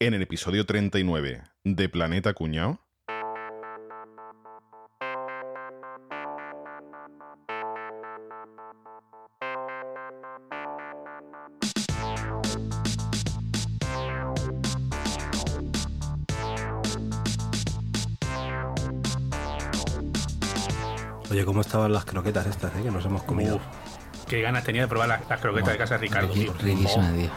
En el episodio 39 de Planeta Cuñao. Oye, ¿cómo estaban las croquetas estas, eh? Que nos hemos comido. Uf, qué ganas tenía de probar las, las croquetas de casa de Ricardo. Riquísima, tío.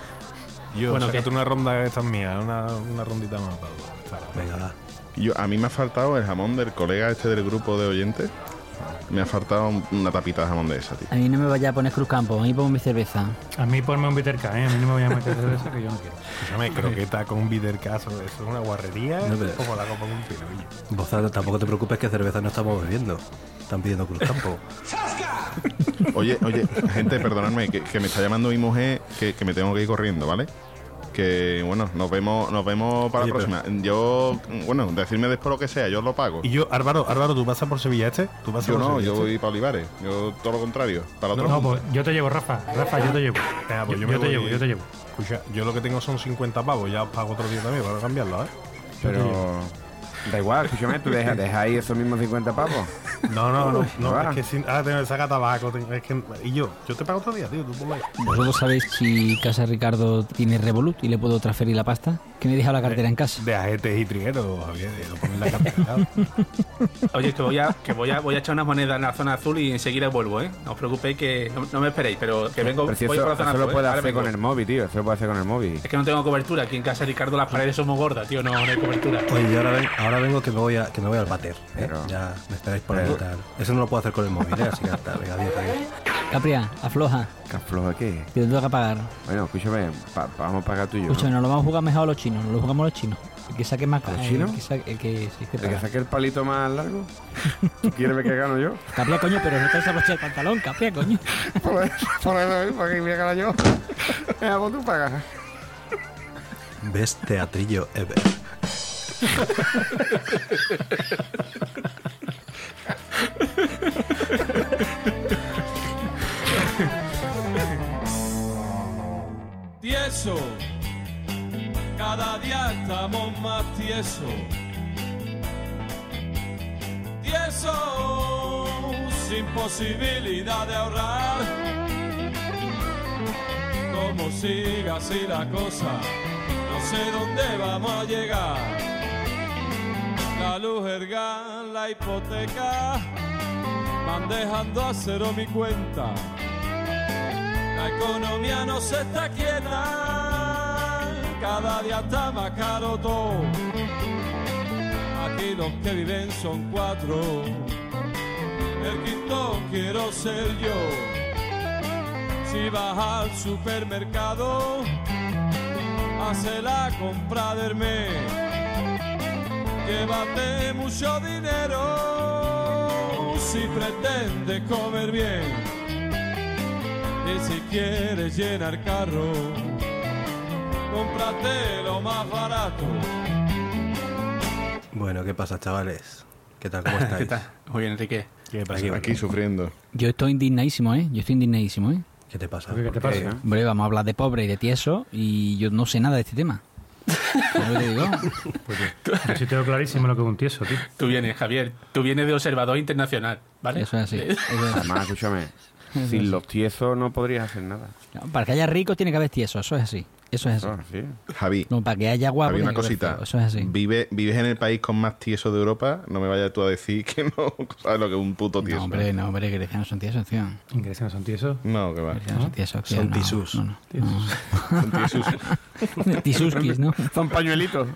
Yo, Bueno, ¿qué? una ronda de estas mías, una, una rondita más para. Venga, va. Yo, a mí me ha faltado el jamón del colega este del grupo de oyentes. Me ha faltado un- una tapita de jamón de esa, tío. A mí no me vaya a poner Cruz Campo, a mí pongo mi cerveza. A mí ponme un bitter K, ¿eh? A mí no me voy a meter de eso que yo no quiero. Escúchame, croqueta con bitter caso, eso es una guarrería No, pero- como la copa un pino. oye. Vos ta- tampoco te preocupes que cerveza no estamos bebiendo. Están pidiendo Cruz Campo. Oye, oye, gente, perdonadme, que, que me está llamando mi mujer, que, que me tengo que ir corriendo, ¿vale? Que bueno, nos vemos, nos vemos para Oye, la pero- próxima. Yo, bueno, decirme después lo que sea, yo lo pago. Y yo, Álvaro, Álvaro, ¿tú pasas por Sevilla este? ¿Tú pasas Yo por no, Sevilla yo este? voy para Olivares. Yo todo lo contrario, para otro. No, pues yo te llevo, Rafa. Rafa, yo te llevo. Venga, pues yo, yo te llevo, yo te llevo. Escucha, yo lo que tengo son 50 pavos, ya os pago otro día también para cambiarlo, ¿eh? Pero da igual, escúchame, tú deja, deja ahí esos mismos 50 pavos. No, no, no, no, es que sin, ahora tengo que sacar tabaco, tengo- es que, y yo, yo te pago otro día, tío, tú ahí. ¿Vosotros sabéis si Casa Ricardo tiene Revolut y le puedo transferir la pasta? Que me he dejado la cartera en casa. De ajetes y trigueros, Javier, lo pones en la cartera. Oye, que voy a, que voy a, voy a echar unas monedas en la zona azul y enseguida vuelvo, ¿eh? No os preocupéis que no, no me esperéis, pero que vengo, Pero si voy eso, por la zona eso lo azul. ¿eh? puede Ahora hacer vengo. con el móvil, tío. Eso lo puede hacer con el móvil. Es que no tengo cobertura. Aquí en casa de Ricardo las paredes son muy gordas, tío. No, no hay cobertura. Oye, yo ahora, ven- ahora vengo que me voy a, que me voy al bater. ¿eh? Pero- Ya me esperáis por ahí tal. Eso no lo puedo hacer con el móvil, ¿eh? Así que hasta, venga, adiós, adiós. Capria, afloja, ¿Qué afloja qué? que te toca pagar. Bueno, escúchame, pa- vamos a pagar tú y yo. Escucha, ¿no? nos lo vamos a jugar mejor a los chinos, nos lo jugamos a los chinos. El que saque más ¿Los el chinos? que saque- el que, sí, que ¿El que paga. saque el palito más largo? ¿Tú quieres ver que gano yo? Capria, coño, pero no te desabroches el pantalón, Capria, coño. Por eso, por eso, para que me gano yo. Venga, pues tú pagas. Best teatrillo ever. Tieso. Cada día estamos más tiesos. Tieso, sin posibilidad de ahorrar. Como siga así la cosa, no sé dónde vamos a llegar. La luz, el gas, la hipoteca, van dejando a cero mi cuenta. La economía no se está quieta, cada día está más caro todo. Aquí los que viven son cuatro, el quinto quiero ser yo. Si vas al supermercado, hace la compra del mes. Llévate mucho dinero si pretendes comer bien. Y si quieres llenar carro, cómprate lo más barato. Bueno, ¿qué pasa, chavales? ¿Qué tal? ¿Cómo estáis? ¿Qué tal? Muy bien, Enrique. ¿Qué pasa? Aquí, Aquí sufriendo. Yo estoy indignadísimo, ¿eh? Yo estoy indignadísmo, ¿eh? ¿Qué te pasa? ¿Qué te ¿Por pasa? Hombre, vamos a hablar de pobre y de tieso y yo no sé nada de este tema. ¿Sabes lo que digo? Yo sí tengo clarísimo lo que es un tieso, tío. Tú vienes, Javier. Tú vienes de observador internacional, ¿vale? Eso es así. Eso es así. Además, escúchame, sin los tiesos no podrías hacer nada. No, Para que haya ricos tiene que haber tieso, eso es así. Eso es así. Eso, sí. Javi, No, para que haya guapo Javi, una cosita. Eso es así. Vive, vives en el país con más tieso de Europa. No me vayas tú a decir que no sabes lo que es un puto tieso. No, hombre, no, hombre, Grecia no son tiesos, tío. Ingresos no son tiesos. No, que va. Grecia no son tiesos, tío. Son no, tisús. No, no. Son tiesos. no. Tisuskis, ¿no? Son pañuelitos.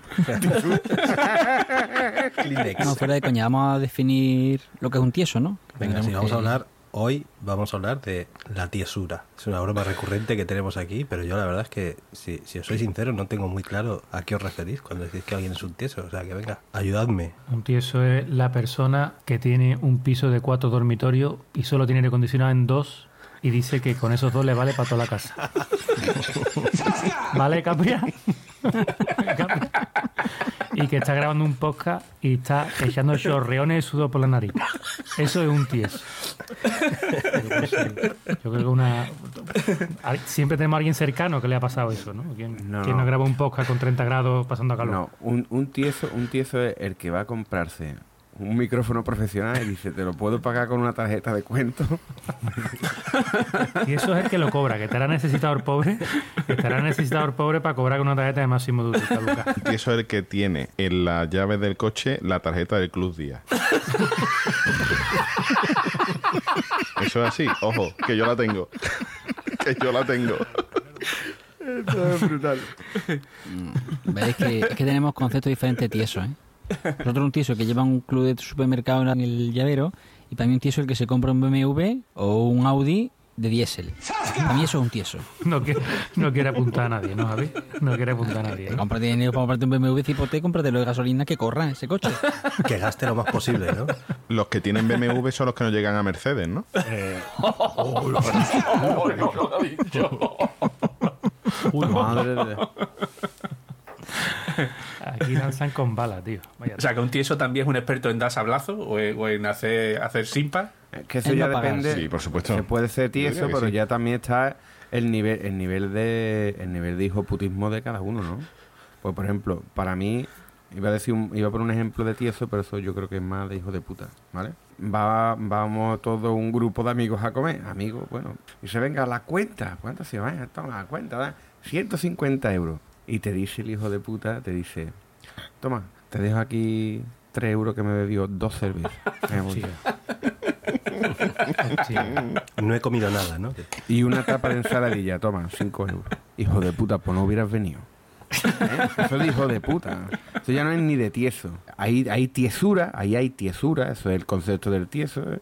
No, fuera de coña, vamos a definir lo que es un tieso, ¿no? Venga, vamos que- a hablar. Hoy vamos a hablar de la tiesura. Es una broma recurrente que tenemos aquí, pero yo la verdad es que, si, si os soy sincero, no tengo muy claro a qué os referís cuando decís que alguien es un tieso. O sea, que venga, ayudadme. Un tieso es la persona que tiene un piso de cuatro dormitorios y solo tiene aire acondicionado en dos y dice que con esos dos le vale para toda la casa. ¿Vale, Capria? Y que está grabando un podcast y está echando chorreones de sudor por la nariz. Eso es un tieso. Yo creo que una, Siempre tenemos a alguien cercano que le ha pasado eso, ¿no? ¿Quién No, quién no graba un podcast con 30 grados pasando calor? No, un, un tieso, un tieso es el que va a comprarse un micrófono profesional y dice, te lo puedo pagar con una tarjeta de cuento. Y eso es el que lo cobra, que estará necesitado el pobre, que estará necesitado el pobre para cobrar con una tarjeta de máximo de caduca. Y eso es el que tiene en la llave del coche la tarjeta del Club Día. Eso es así, ojo, que yo la tengo. que yo la tengo. es brutal. Veis que, es que tenemos conceptos diferentes de tieso, ¿eh? Nosotros un tieso que lleva un club de supermercado en el llavero y para mí un tieso el que se compra un BMW o un Audi de diésel. Para mí eso es un tieso. No, quiere, no quiere apuntar a nadie, ¿no, Javi? No quiere apuntar a nadie. ¿no? Dinero para comprarte un BMW cipote, cómpratelo de gasolina que corra ese coche. Que gaste lo más posible, ¿no? Los que tienen BMW son los que no llegan a Mercedes, ¿no? Madre de Dios. Aquí lanzan con bala, tío. Vaya O sea, que un tieso también es un experto en dar sablazo o en, o en hacer, hacer simpa. Es que eso Es ya no depende. Sí, por supuesto. Se puede ser tieso, pero sí. ya también está el nivel, el nivel de el nivel de hijoputismo de cada uno, ¿no? Pues por ejemplo, para mí, iba a decir un- iba a poner un ejemplo de tieso, pero eso yo creo que es más de hijo de puta, ¿vale? Va, vamos todo un grupo de amigos a comer, amigos, bueno, y se venga la cuenta, ¿cuánto se va? Toma la cuenta, da 150 euros. Y te dice el hijo de puta, te dice, toma, te dejo aquí 3 euros que me bebió dos cervezas. Sí. No he comido nada, ¿no? Y una tapa de ensaladilla, toma, 5 euros. Hijo de puta, pues no hubieras venido. ¿Eh? Eso es de hijo de puta. Eso ya no es ni de tieso. Hay, hay tiesura, ahí hay tiesura, eso es el concepto del tieso. ¿eh?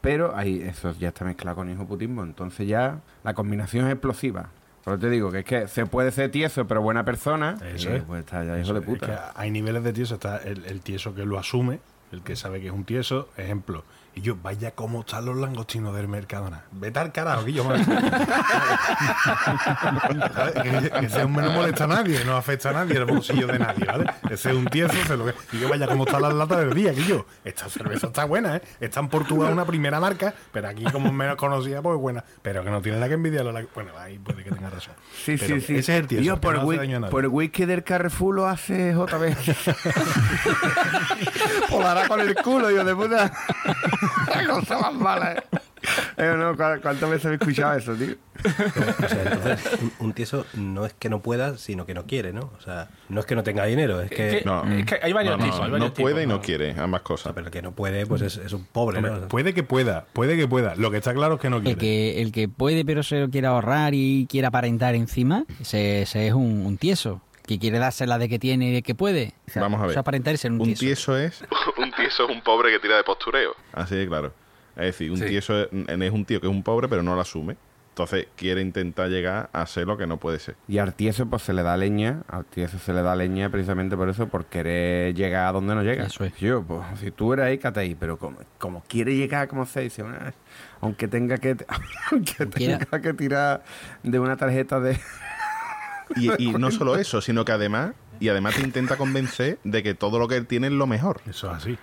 Pero ahí, eso ya está mezclado con hijoputismo. Entonces ya la combinación es explosiva. Por eso te digo que es que se puede ser tieso, pero buena persona. Eso es. Pues está ya hijo de es, puta. que hay niveles de tieso. Está el, el tieso que lo asume, el que sabe que es un tieso. Ejemplo. Y yo, vaya cómo están los langostinos del Mercadona. Vete al carajo, que yo me... Que, que ese hombre no molesta a nadie, no afecta a nadie, el bolsillo de nadie, ¿vale? Ese es un tieso, se lo. Y yo, vaya cómo están las latas del día, que yo. Esta cerveza está buena, ¿eh? Está en Portugal una primera marca, pero aquí como menos conocida, pues buena. Pero que no tiene nada que envidiarlo. a la- Bueno, ahí puede que tenga razón. Sí, Pero sí, sí. Ese es el tieso. Yo por, no hace whi- daño a nadie. por whisky del Carrefour lo hace JB. Volará con el culo, hijo de puta. La cosa más mala, eh. Eh, no, ¿cu- ¿Cuántas veces he escuchado eso, tío? O sea, entonces, un, un tieso no es que no pueda, sino que no quiere, ¿no? O sea, no es que no tenga dinero, es que... No, Es que hay varios no, no, tipos, hay no varios puede tipos, y no ¿no? quiere, ambas o cosas. sea, pero el que no puede, pues es, es un pobre, Hombre, ¿no? O sea, puede que pueda, puede que pueda. Lo que está claro es que no El quiere. que, el que puede pero se lo quiere ahorrar y quiere aparentar encima, ese, ese es un, un tieso. Que quiere darse la de que tiene y de que puede. O sea, Vamos a ver. eso aparentar y ser un, Un tieso. tieso es. un tieso es un pobre que tira de postureo. Así de claro. Es decir, un Sí. tieso es, es un tío que es un pobre, pero no lo asume. Entonces quiere intentar llegar a ser lo que no puede ser. Y al tieso pues se le da leña, al tieso se le da leña precisamente por eso, por querer llegar a donde no llega. Eso es. Yo, pues si tú eres ahí, cate ahí, pero como, como quiere llegar, como se dice, Una- aunque tenga que aunque tenga que tirar de una tarjeta de Y, y no solo eso, sino que además, y además te intenta convencer de que todo lo que él tiene es lo mejor. Eso es así.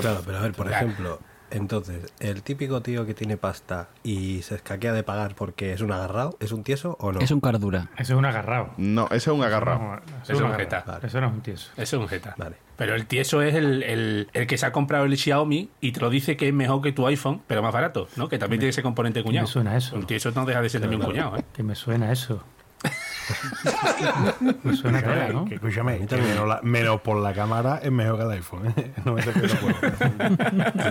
Claro, pero a ver, por ejemplo, entonces, ¿el típico tío que tiene pasta y se escaquea de pagar porque es un agarrado, es un tieso o no? Es un cardura. Eso es un agarrado. No, ese es un agarrado. No, Eso es un jeta. Vale. Eso no es un tieso. Eso es un jeta. Vale. Pero el tieso es el, el, el que se ha comprado el Xiaomi y te lo dice que es mejor que tu iPhone, pero más barato, ¿no? Que también tiene ese componente cuñado. me suena eso. Un tieso no deja de ser también un cuñado, ¿eh? Que me suena eso. Me suena tela, ¿no? Que escúchame, menos, la- menos por la cámara es mejor que el iPhone. ¿eh? No me.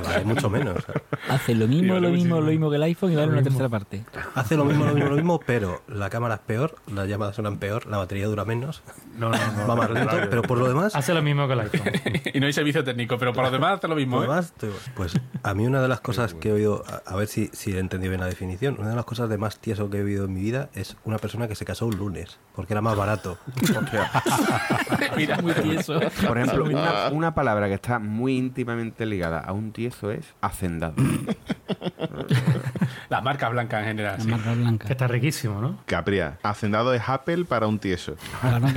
Vale, mucho menos. Hace lo mismo, vale lo mismo, muchísimo. lo mismo que el iPhone y vale una tercera parte. hace lo mismo, lo mismo, lo mismo, pero la cámara es peor, las llamadas suenan peor, la batería dura menos, No, no, no. va más lento, pero por lo demás, Hace lo mismo que el iPhone. y no hay servicio técnico, pero por lo demás hace lo mismo, por lo ¿eh? demás, te- pues a mí una de las cosas que he oído, a, a ver si, si he entendido bien la definición, una de las cosas de más tieso que he oído en mi vida es una persona que se casó un lunes, porque era más barato. Mira, Muy tieso. Por ejemplo, una, una palabra que está muy íntimamente ligada a un tieso es hacendado. las marcas blancas en general. La sí. marca Que está riquísimo, ¿no? Capria, hacendado es Apple para un tieso. Claro,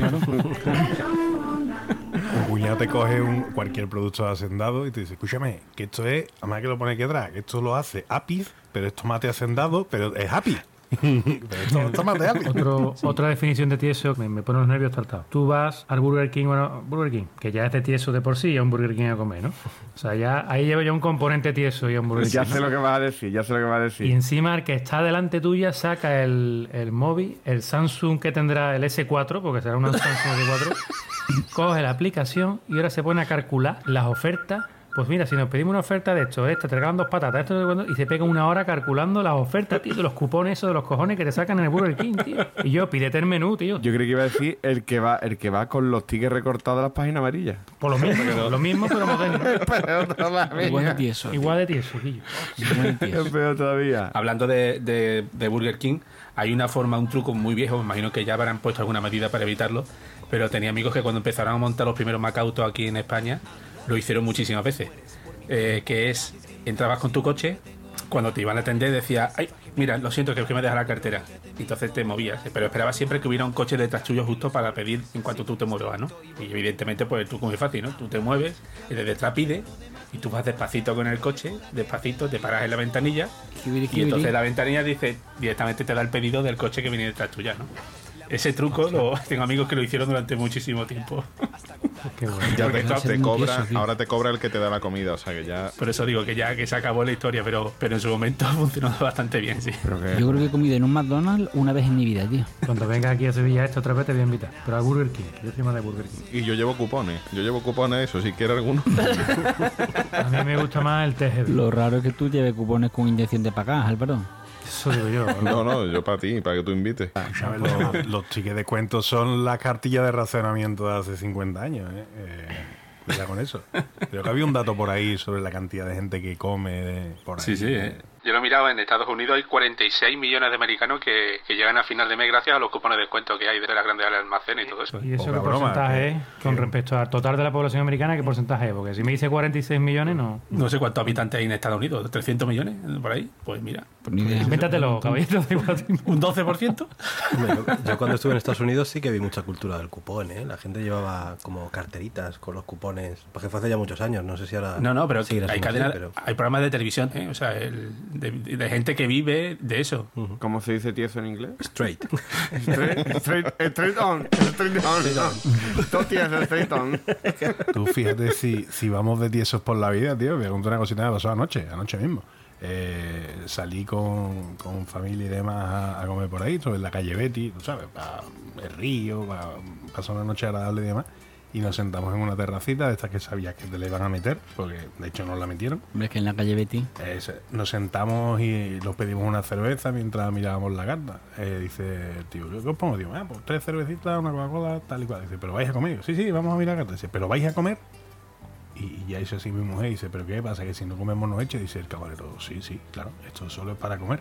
cuñado te coge un, cualquier producto de hacendado y te dice, escúchame, que esto es, además que lo pone aquí atrás, que esto lo hace Apis, pero es tomate hacendado, pero es Happy. Otra definición de tieso me, me pone los nervios saltados. Tú vas al Burger King, bueno, Burger King, que ya es de tieso de por sí, y a un Burger King a comer, ¿no? O sea, ya ahí lleva ya un componente tieso y a un Burger King. Ya sé lo que vas a decir, ya sé lo que vas a decir. Y encima el que está delante tuya saca el, el móvil, el Samsung que tendrá el S4, porque será un Samsung S4, coge la aplicación y ahora se pone a calcular las ofertas. Pues mira, si nos pedimos una oferta de esto, esta, te regalan dos patatas, esto, y se pega una hora calculando las ofertas, tío, de los cupones esos de los cojones que te sacan en el Burger King, tío. Y yo, pídete el menú, tío. Yo creí que iba a decir el que va, el que va con los tickets recortados de las páginas amarillas. Por lo mismo, lo mismo, pero moderno. Pero todavía. Igual de tieso. Igual de tieso, Guillo. Igual de tieso. Es peor todavía. Hablando de, de- de Burger King, hay una forma, un truco muy viejo, me imagino que ya habrán puesto alguna medida para evitarlo, pero tenía amigos que cuando empezaron a montar los primeros Macautos aquí en España, lo hicieron muchísimas veces. Eh, que es, entrabas con tu coche, cuando te iban a atender decía, ay, mira, lo siento, que es que me deja la cartera. Y entonces te movías, pero esperabas siempre que hubiera un coche detrás tuyo justo para pedir en cuanto tú te muevas, ¿no? Y evidentemente, pues el truco es fácil, ¿no? Tú te mueves, el de detrás pide, y tú vas despacito con el coche, despacito, te paras en la ventanilla, Kibiri, y kibiri. entonces la ventanilla dice, directamente te da el pedido del coche que viene detrás tuya, ¿no? Ese truco lo, tengo amigos que lo hicieron durante muchísimo tiempo. Qué bueno. Ya te, te cobra, tieso, ahora te cobra el que te da la comida, o sea que ya. Por eso digo que ya que se acabó la historia, pero, pero en su momento funcionó bastante bien, sí. Que- Yo creo que he comido en un McDonald's una vez en mi vida, tío. Cuando vengas aquí a Sevilla esto otra vez te voy a invitar. Pero a Burger King, yo soy más de Burger King. Y yo llevo cupones, yo llevo cupones, eso, si quiere alguno. A mí me gusta más el TGV. Lo raro es que tú lleves cupones con intención de pagar, Álvaro. Eso digo yo. No, no, yo para ti, para que tú invites. ¿Sabes? Los, los tickets de cuentos son la cartilla de racionamiento de hace 50 años. ¿eh? Eh, cuidado con eso. Creo que había un dato por ahí sobre la cantidad de gente que come de- por ahí. Sí, sí. eh. Yo lo he mirado, en Estados Unidos hay 46 millones de americanos que, que llegan a final de mes gracias a los cupones de descuento que hay de las grandes almacenes y todo eso. ¿Y eso Poca qué broma, porcentaje es con respecto al total de la población americana? ¿Qué porcentaje es? Porque si me dice 46 millones, no. No sé cuántos habitantes hay en Estados Unidos, 300 millones por ahí. Pues mira, Pues ni idea. Invéntatelo, caballito. un 12%. Hombre, yo, yo cuando estuve en Estados Unidos sí que vi mucha cultura del cupón, ¿eh? La gente llevaba como carteritas con los cupones. Porque fue hace ya muchos años, no sé si ahora. No, no, pero seguirá hay siendo así, cadenas, pero- hay programas de televisión, ¿eh? o sea, el- de, de gente que vive de eso. ¿Cómo se dice tieso en inglés? Straight. Straight, straight, straight on. Straight on. Todo tieso, straight on. Tú fíjate si, si vamos de tiesos por la vida, tío. Me contar una cosita que me pasó anoche, anoche mismo. Eh, salí con, con familia y demás a, a comer por ahí, sobre la calle Betty, tú sabes, para el río, para pasar una noche agradable y demás. Y nos sentamos en una terracita de estas que sabías que te la iban a meter, porque de hecho nos la metieron. Hombre, es que en la calle Betty. Nos sentamos y nos pedimos una cerveza mientras mirábamos la carta. Eh, dice el tío, ¿qué os pongo? Digo, ah, pues tres cervecitas, una Coca-Cola, tal y cual. Dice, ¿pero vais a comer? Digo, sí, sí, vamos a mirar la carta. Dice, ¿pero vais a comer? Y, ya hizo así mi mujer. Dice, ¿pero qué pasa? Que si no comemos no eche. Dice el camarero, sí, sí, claro, esto solo es para comer.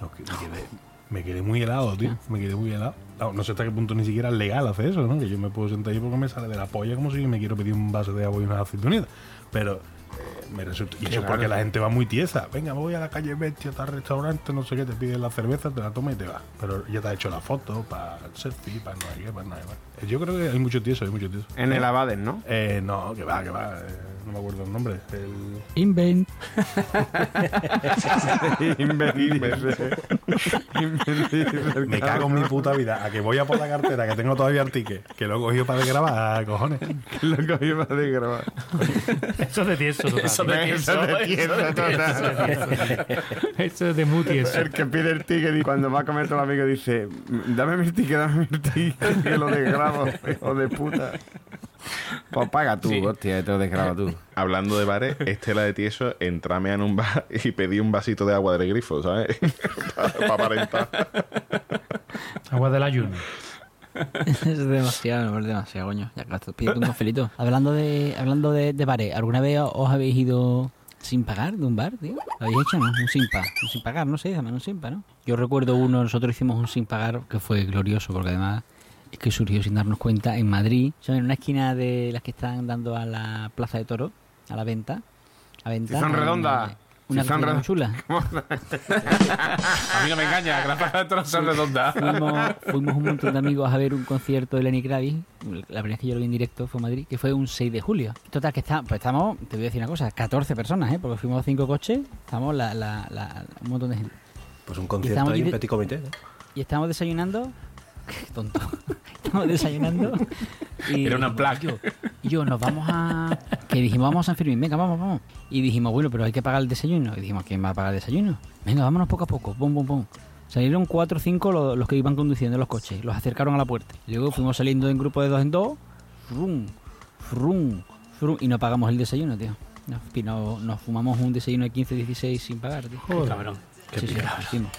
No, que me, quedé, me quedé muy helado, tío. Me quedé muy helado. No, no sé hasta qué punto ni siquiera es legal hacer eso, ¿no? Que yo me puedo sentar ahí porque me sale de la polla como si me quiero pedir un vaso de agua y unas aceitunitas. Pero me resulta. Y eso porque la gente va muy tiesa. Venga, voy a la calle Bestia, está al restaurante, no sé qué, te piden la cerveza, te la tomas y te vas. Pero ya te ha hecho la foto para el selfie, para no sé qué, para nada más. Yo creo que hay mucho tieso, hay mucho tieso. En el Abades, ¿no? Eh, no, que va, que va. eh, no me acuerdo el nombre. El... Invent. Me cago en mi puta vida. A que voy a por la cartera, que tengo todavía el ticket. Que lo he cogido para grabar, cojones. Lo cogí para de grabar. Eso es de tieso, total. Eso de tieso, Eso de tieso, total. Eso es de muy tieso. El que pide el ticket y cuando va a comer todo el amigo dice, dame mi ticket, dame mi ticket, que lo desgrabo, hijo de puta. Pues paga tú, Sí. hostia, te lo desgraba tú. Hablando de bares, Estela de Tieso, entrame en un bar y pedí un vasito de agua del grifo, ¿sabes? Para aparentar. Agua del ayuno. es demasiado, es demasiado, coño. Ya gasto, pídete un cafelito. Hablando de, hablando de, de bares, ¿alguna vez os habéis ido sin pagar de un bar, tío? ¿Lo habéis hecho, no? Un sin pagar. Un sin pagar, no sé, además un sin pagar, ¿no? Yo recuerdo uno, nosotros hicimos un sin pagar que fue glorioso, porque además es que surgió sin darnos cuenta en Madrid, o sea, en una esquina de las que están dando a la Plaza de Toro, a la venta. A venta son redondas. Una, cafetería muy chula. A mí no me engaña, que la plaza de toros son redondas. fuimos, fuimos un montón de amigos a ver un concierto de Lenny Kravitz. La primera vez que yo lo vi en directo fue en Madrid, que fue un 6 de julio. Total, que está, pues estamos, te voy a decir una cosa, 14 personas, ¿eh? porque fuimos cinco coches, estamos la, la, la- un montón de gente. Pues un concierto Estamos ahí en de- Petit Comité. ¿no? Y estábamos desayunando. Qué tonto. Estamos desayunando. Y Era una placa. Y yo, yo, nos vamos a. Que dijimos, vamos a San Fermín, venga, vamos, vamos. Y dijimos, bueno, pero hay que pagar el desayuno. Y dijimos, ¿quién va a pagar el desayuno? Venga, vámonos poco a poco, pum, pum, pum. Salieron cuatro o cinco los, los que iban conduciendo los coches. Los acercaron a la puerta. Luego fuimos saliendo en grupo de dos en dos. Frum, frum, frum. Y no pagamos el desayuno, tío. Nos, nos fumamos un desayuno de 15, 16 sin pagar, tío. Cabrón. Sí, sí, lo hicimos.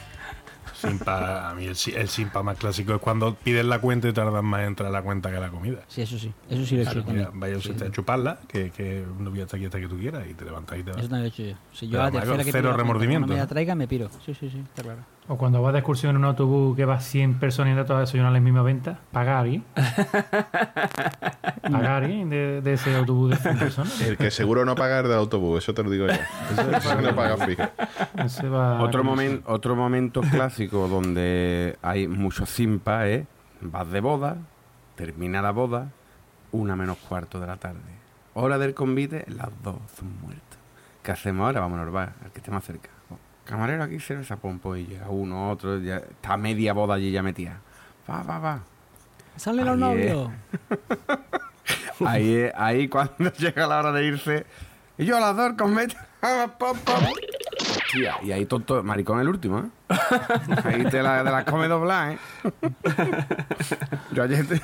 Simpa, a mí el, el simpa más clásico es cuando pides la cuenta y tardan más en entrar la cuenta que la comida. Sí, eso sí. Eso sí lo he hecho Claro, mira, vaya usted a chuparla, que, que no voy hasta aquí hasta que tú quieras y te levantas y te vas. Eso también lo he hecho yo. Si yo Pero a la tercera que cero remordimiento, No me la ¿no? traiga, me piro. Sí, sí, sí, está claro. O cuando vas de excursión en un autobús que vas 100 personas y todas desayunar a la misma venta, pagar pagar de, de ese autobús de 100 personas. El que seguro no paga es del autobús, eso te lo digo yo. Eso no paga fijo. Ese va Otro, con- momen- otro momento clásico donde hay mucho simpa es vas de boda, termina la boda, una menos cuarto de la tarde. Hora del convite, las dos son muertos. ¿Qué hacemos ahora? Vámonos al bar, al que esté más cerca. Camarero aquí cerveza pompo y llega uno, otro, ya está media boda allí ya metida. Va, va, va. ¡Salen los novios! Ahí, es- ahí cuando llega la hora de irse, y yo a las dos con met- pop, pop. Hostia, y ahí tonto, maricón el último, ¿eh? Ahí te la, te la come doblar, ¿eh? Yo ayer te-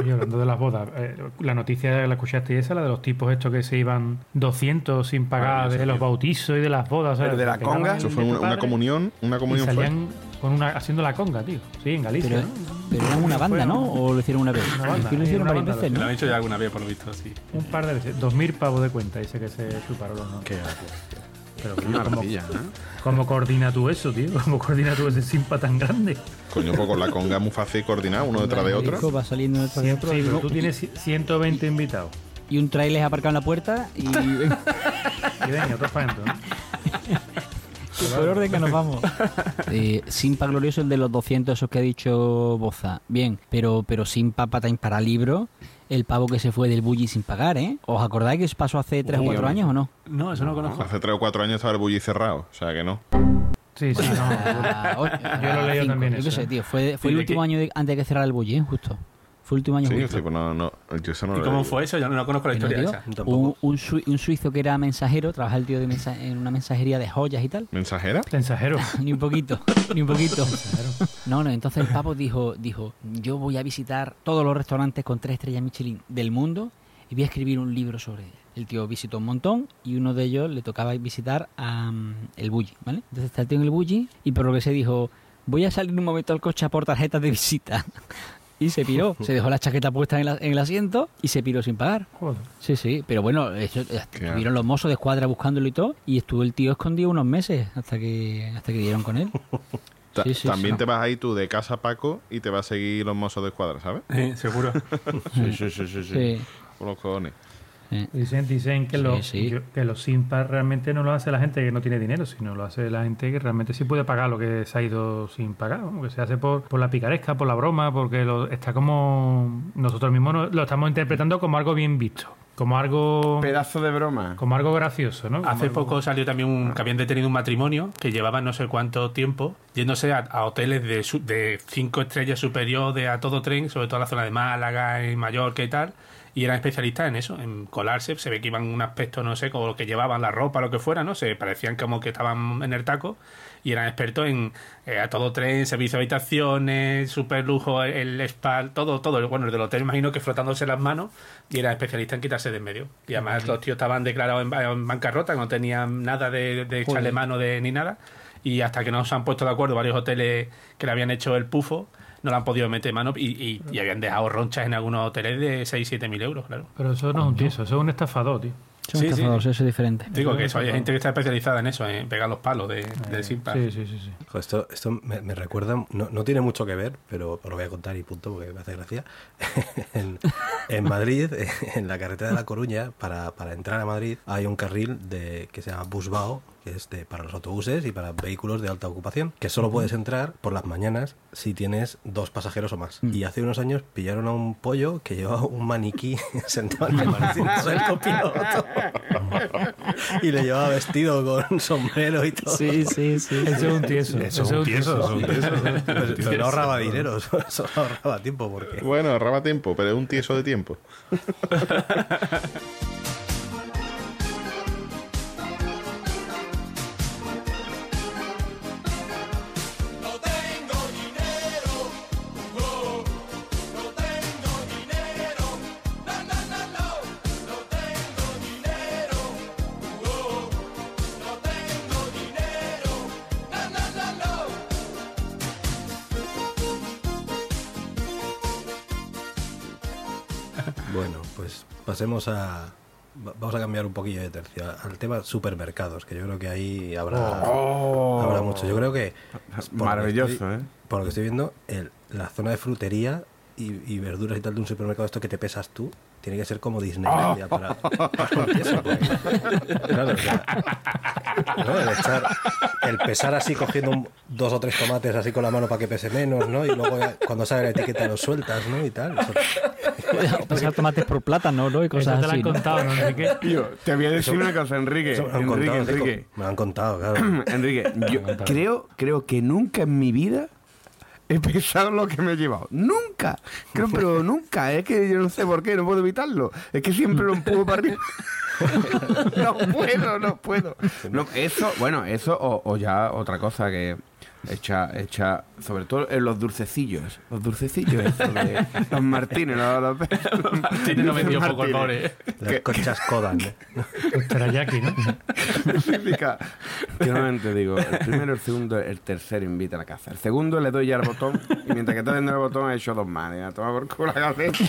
Oye, hablando de las bodas, eh, la noticia la escuchaste esa, la de los tipos estos que se iban 200 sin pagar de los bautizos y de las bodas. Pero ¿sabes? de la Que conga, Eso fue una, una comunión, una Y comunión fue. salían con una, haciendo la conga, tío. Sí, en Galicia, Pero, ¿no? pero eran una banda, ¿no? ¿O lo hicieron una vez? Una banda, lo hicieron varias veces, Lo ¿no? han hecho ya alguna vez, por lo visto, sí. Un par de veces. 2.000 pavos de cuenta, dice que se chuparon los nombres. Qué gracia. Pero Qué ¿cómo, ¿eh? ¿cómo coordina tú eso, tío? ¿Cómo coordina tú ese simpa tan grande? Coño, pues con la conga muy fácil coordinar, uno detrás de otro. Va saliendo uno detrás de Sí, otro. pero tú tienes 120 invitados. y un trailer aparcado en la puerta y... Y venga, todos para. ¿no? Por orden que nos vamos. Eh, Simpa glorioso el de los 200 esos que ha dicho Boza. Bien, pero pero Simpa patain para libro, el pavo que se fue del bully sin pagar, ¿eh? ¿Os acordáis que pasó hace 3 o 4 años o no? No, eso no conozco. Hace tres o cuatro años estaba el bully cerrado, o sea que no. Sí, sí, no. Yo lo he leído cinco, también Yo qué sé, tío. Fue, fue ¿Y el último año de- antes de que cerrara el bully, ¿eh? Justo. Fue el último año Sí, justo. sí, pues no, no, yo eso no ¿Y lo cómo fue eso? Yo no conozco la historia tío. esa. Un, un, sui- un suizo que era mensajero, trabajaba el tío de mensa- en una mensajería de joyas y tal. ¿Mensajera? Mensajero. ni un poquito, ni un poquito. No, no, entonces el pavo dijo, dijo, yo voy a visitar todos los restaurantes con tres estrellas Michelin del mundo y voy a escribir un libro sobre ella. El tío visitó un montón y uno de ellos le tocaba visitar a mm, el Bulli, ¿vale? Entonces está el tío en el Bulli y por lo que se dijo, voy a salir un momento al coche a por tarjetas de visita. Y se piró, se dejó la chaqueta puesta en, la- en el asiento y se piró sin pagar. Joder. Sí, sí, pero bueno, eso, estuvieron los mozos de escuadra buscándolo y todo, y estuvo el tío escondido unos meses hasta que hasta que dieron con él. Ta- Sí, sí, También sí. te vas ahí tú de casa Paco y te va a seguir los mozos de escuadra, ¿sabes? Eh, seguro. Sí, sí, sí, sí, sí. Sí. Por los cojones. Sí. Dicen, dicen que, Sí, los, sí. que- los simpas realmente no lo hace la gente que no tiene dinero, sino lo hace la gente que realmente sí puede pagar lo que se ha ido sin pagar, ¿no? que se hace por, por la picaresca, por la broma, porque lo, está como nosotros mismos lo estamos interpretando como algo bien visto, como algo Pedazo de broma. como algo gracioso, ¿no? Como Hace algo- poco salió también un, que habían detenido un matrimonio que llevaban no sé cuánto tiempo yéndose a, a hoteles de, su- de cinco estrellas superior de a todo tren, sobre todo en la zona de Málaga, en Mallorca y tal, y eran especialistas en eso, en colarse. Se ve que iban un aspecto, no sé, como lo que llevaban, la ropa, lo que fuera, ¿no? Se parecían como que estaban en el taco y eran expertos en eh, a todo tren, servicio de habitaciones, super lujo, el, el spa, todo, todo. Bueno, el del hotel imagino que frotándose las manos y eran especialistas en quitarse de en medio. Y además los tíos estaban declarados en, en bancarrota, no tenían nada de, de echarle mano de, ni nada. Y hasta que no se han puesto de acuerdo varios hoteles que le habían hecho el pufo, no le han podido meter mano y, y- y habían dejado ronchas en algunos hoteles de 6-7 mil euros, claro. Pero eso no es un tieso, eso es un estafador, tío. Son Sí, sí. eso es diferente. Digo que eso, hay gente que está especializada en eso, en pegar los palos de, de Simpa. Sí, sí, sí, esto esto me, me recuerda, no, no tiene mucho que ver, pero os lo voy a contar y punto porque me hace gracia. en, en Madrid, en la carretera de La Coruña, para, para entrar a Madrid, hay un carril de, que se llama Busbao, que es de- para los autobuses y para vehículos de alta ocupación, que solo puedes entrar por las mañanas si tienes dos pasajeros o más. Y hace unos años pillaron a un pollo que llevaba un maniquí sentado en el asiento del copiloto. y le llevaba vestido con sombrero y todo. Sí, sí, sí. Eso es un tieso. Eso es un tieso, eso es un tieso. Pero, pero no ahorraba dinero, solo solo ahorraba tiempo porque... Bueno, ahorraba tiempo, pero es un tieso de tiempo. Pasemos a. va- Vamos a cambiar un poquillo de tercio al tema supermercados, que yo creo que ahí habrá, habrá mucho. Yo creo que. Maravilloso, estoy- ¿eh? Por lo que estoy viendo, el- la zona de frutería y, y verduras y tal de un supermercado, esto que te pesas tú, tiene que ser como Disneylandia para, para tieso, porque- claro, o sea, ¿no? El, echar- el pesar así cogiendo un- dos o tres tomates así con la mano para que pese menos, ¿no? Y luego cuando sale la etiqueta los sueltas, ¿no? Y tal. Eso- Pasar tomates por plátano, ¿no? Y cosas te lo así. han ¿no? contado, ¿no, Enrique? Tío, te voy a decir una cosa, Enrique. Eso me lo han Enrique, contado, Enrique. Enrique. Me lo han contado, claro. Enrique, yo creo, creo que nunca en mi vida he pesado lo que me he llevado. Nunca. Creo, pero nunca. Es que yo no sé por qué, no puedo evitarlo. Es que siempre lo empujo para arriba. no puedo, no puedo. No, eso, bueno, eso o, o ya otra cosa que echa, echa, sobre todo en los dulcecillos. Los dulcecillos, de los martines. Los, los- Martínez no vendió poco Martínez. colores. Las conchas Kodan. ¿no? Pues teriyaki, ¿no? normalmente digo, el primero, el segundo, el tercero invita a la casa. El segundo le doy ya el botón y mientras que está dando el botón he hecho dos más. A tomar por culo la cabeza.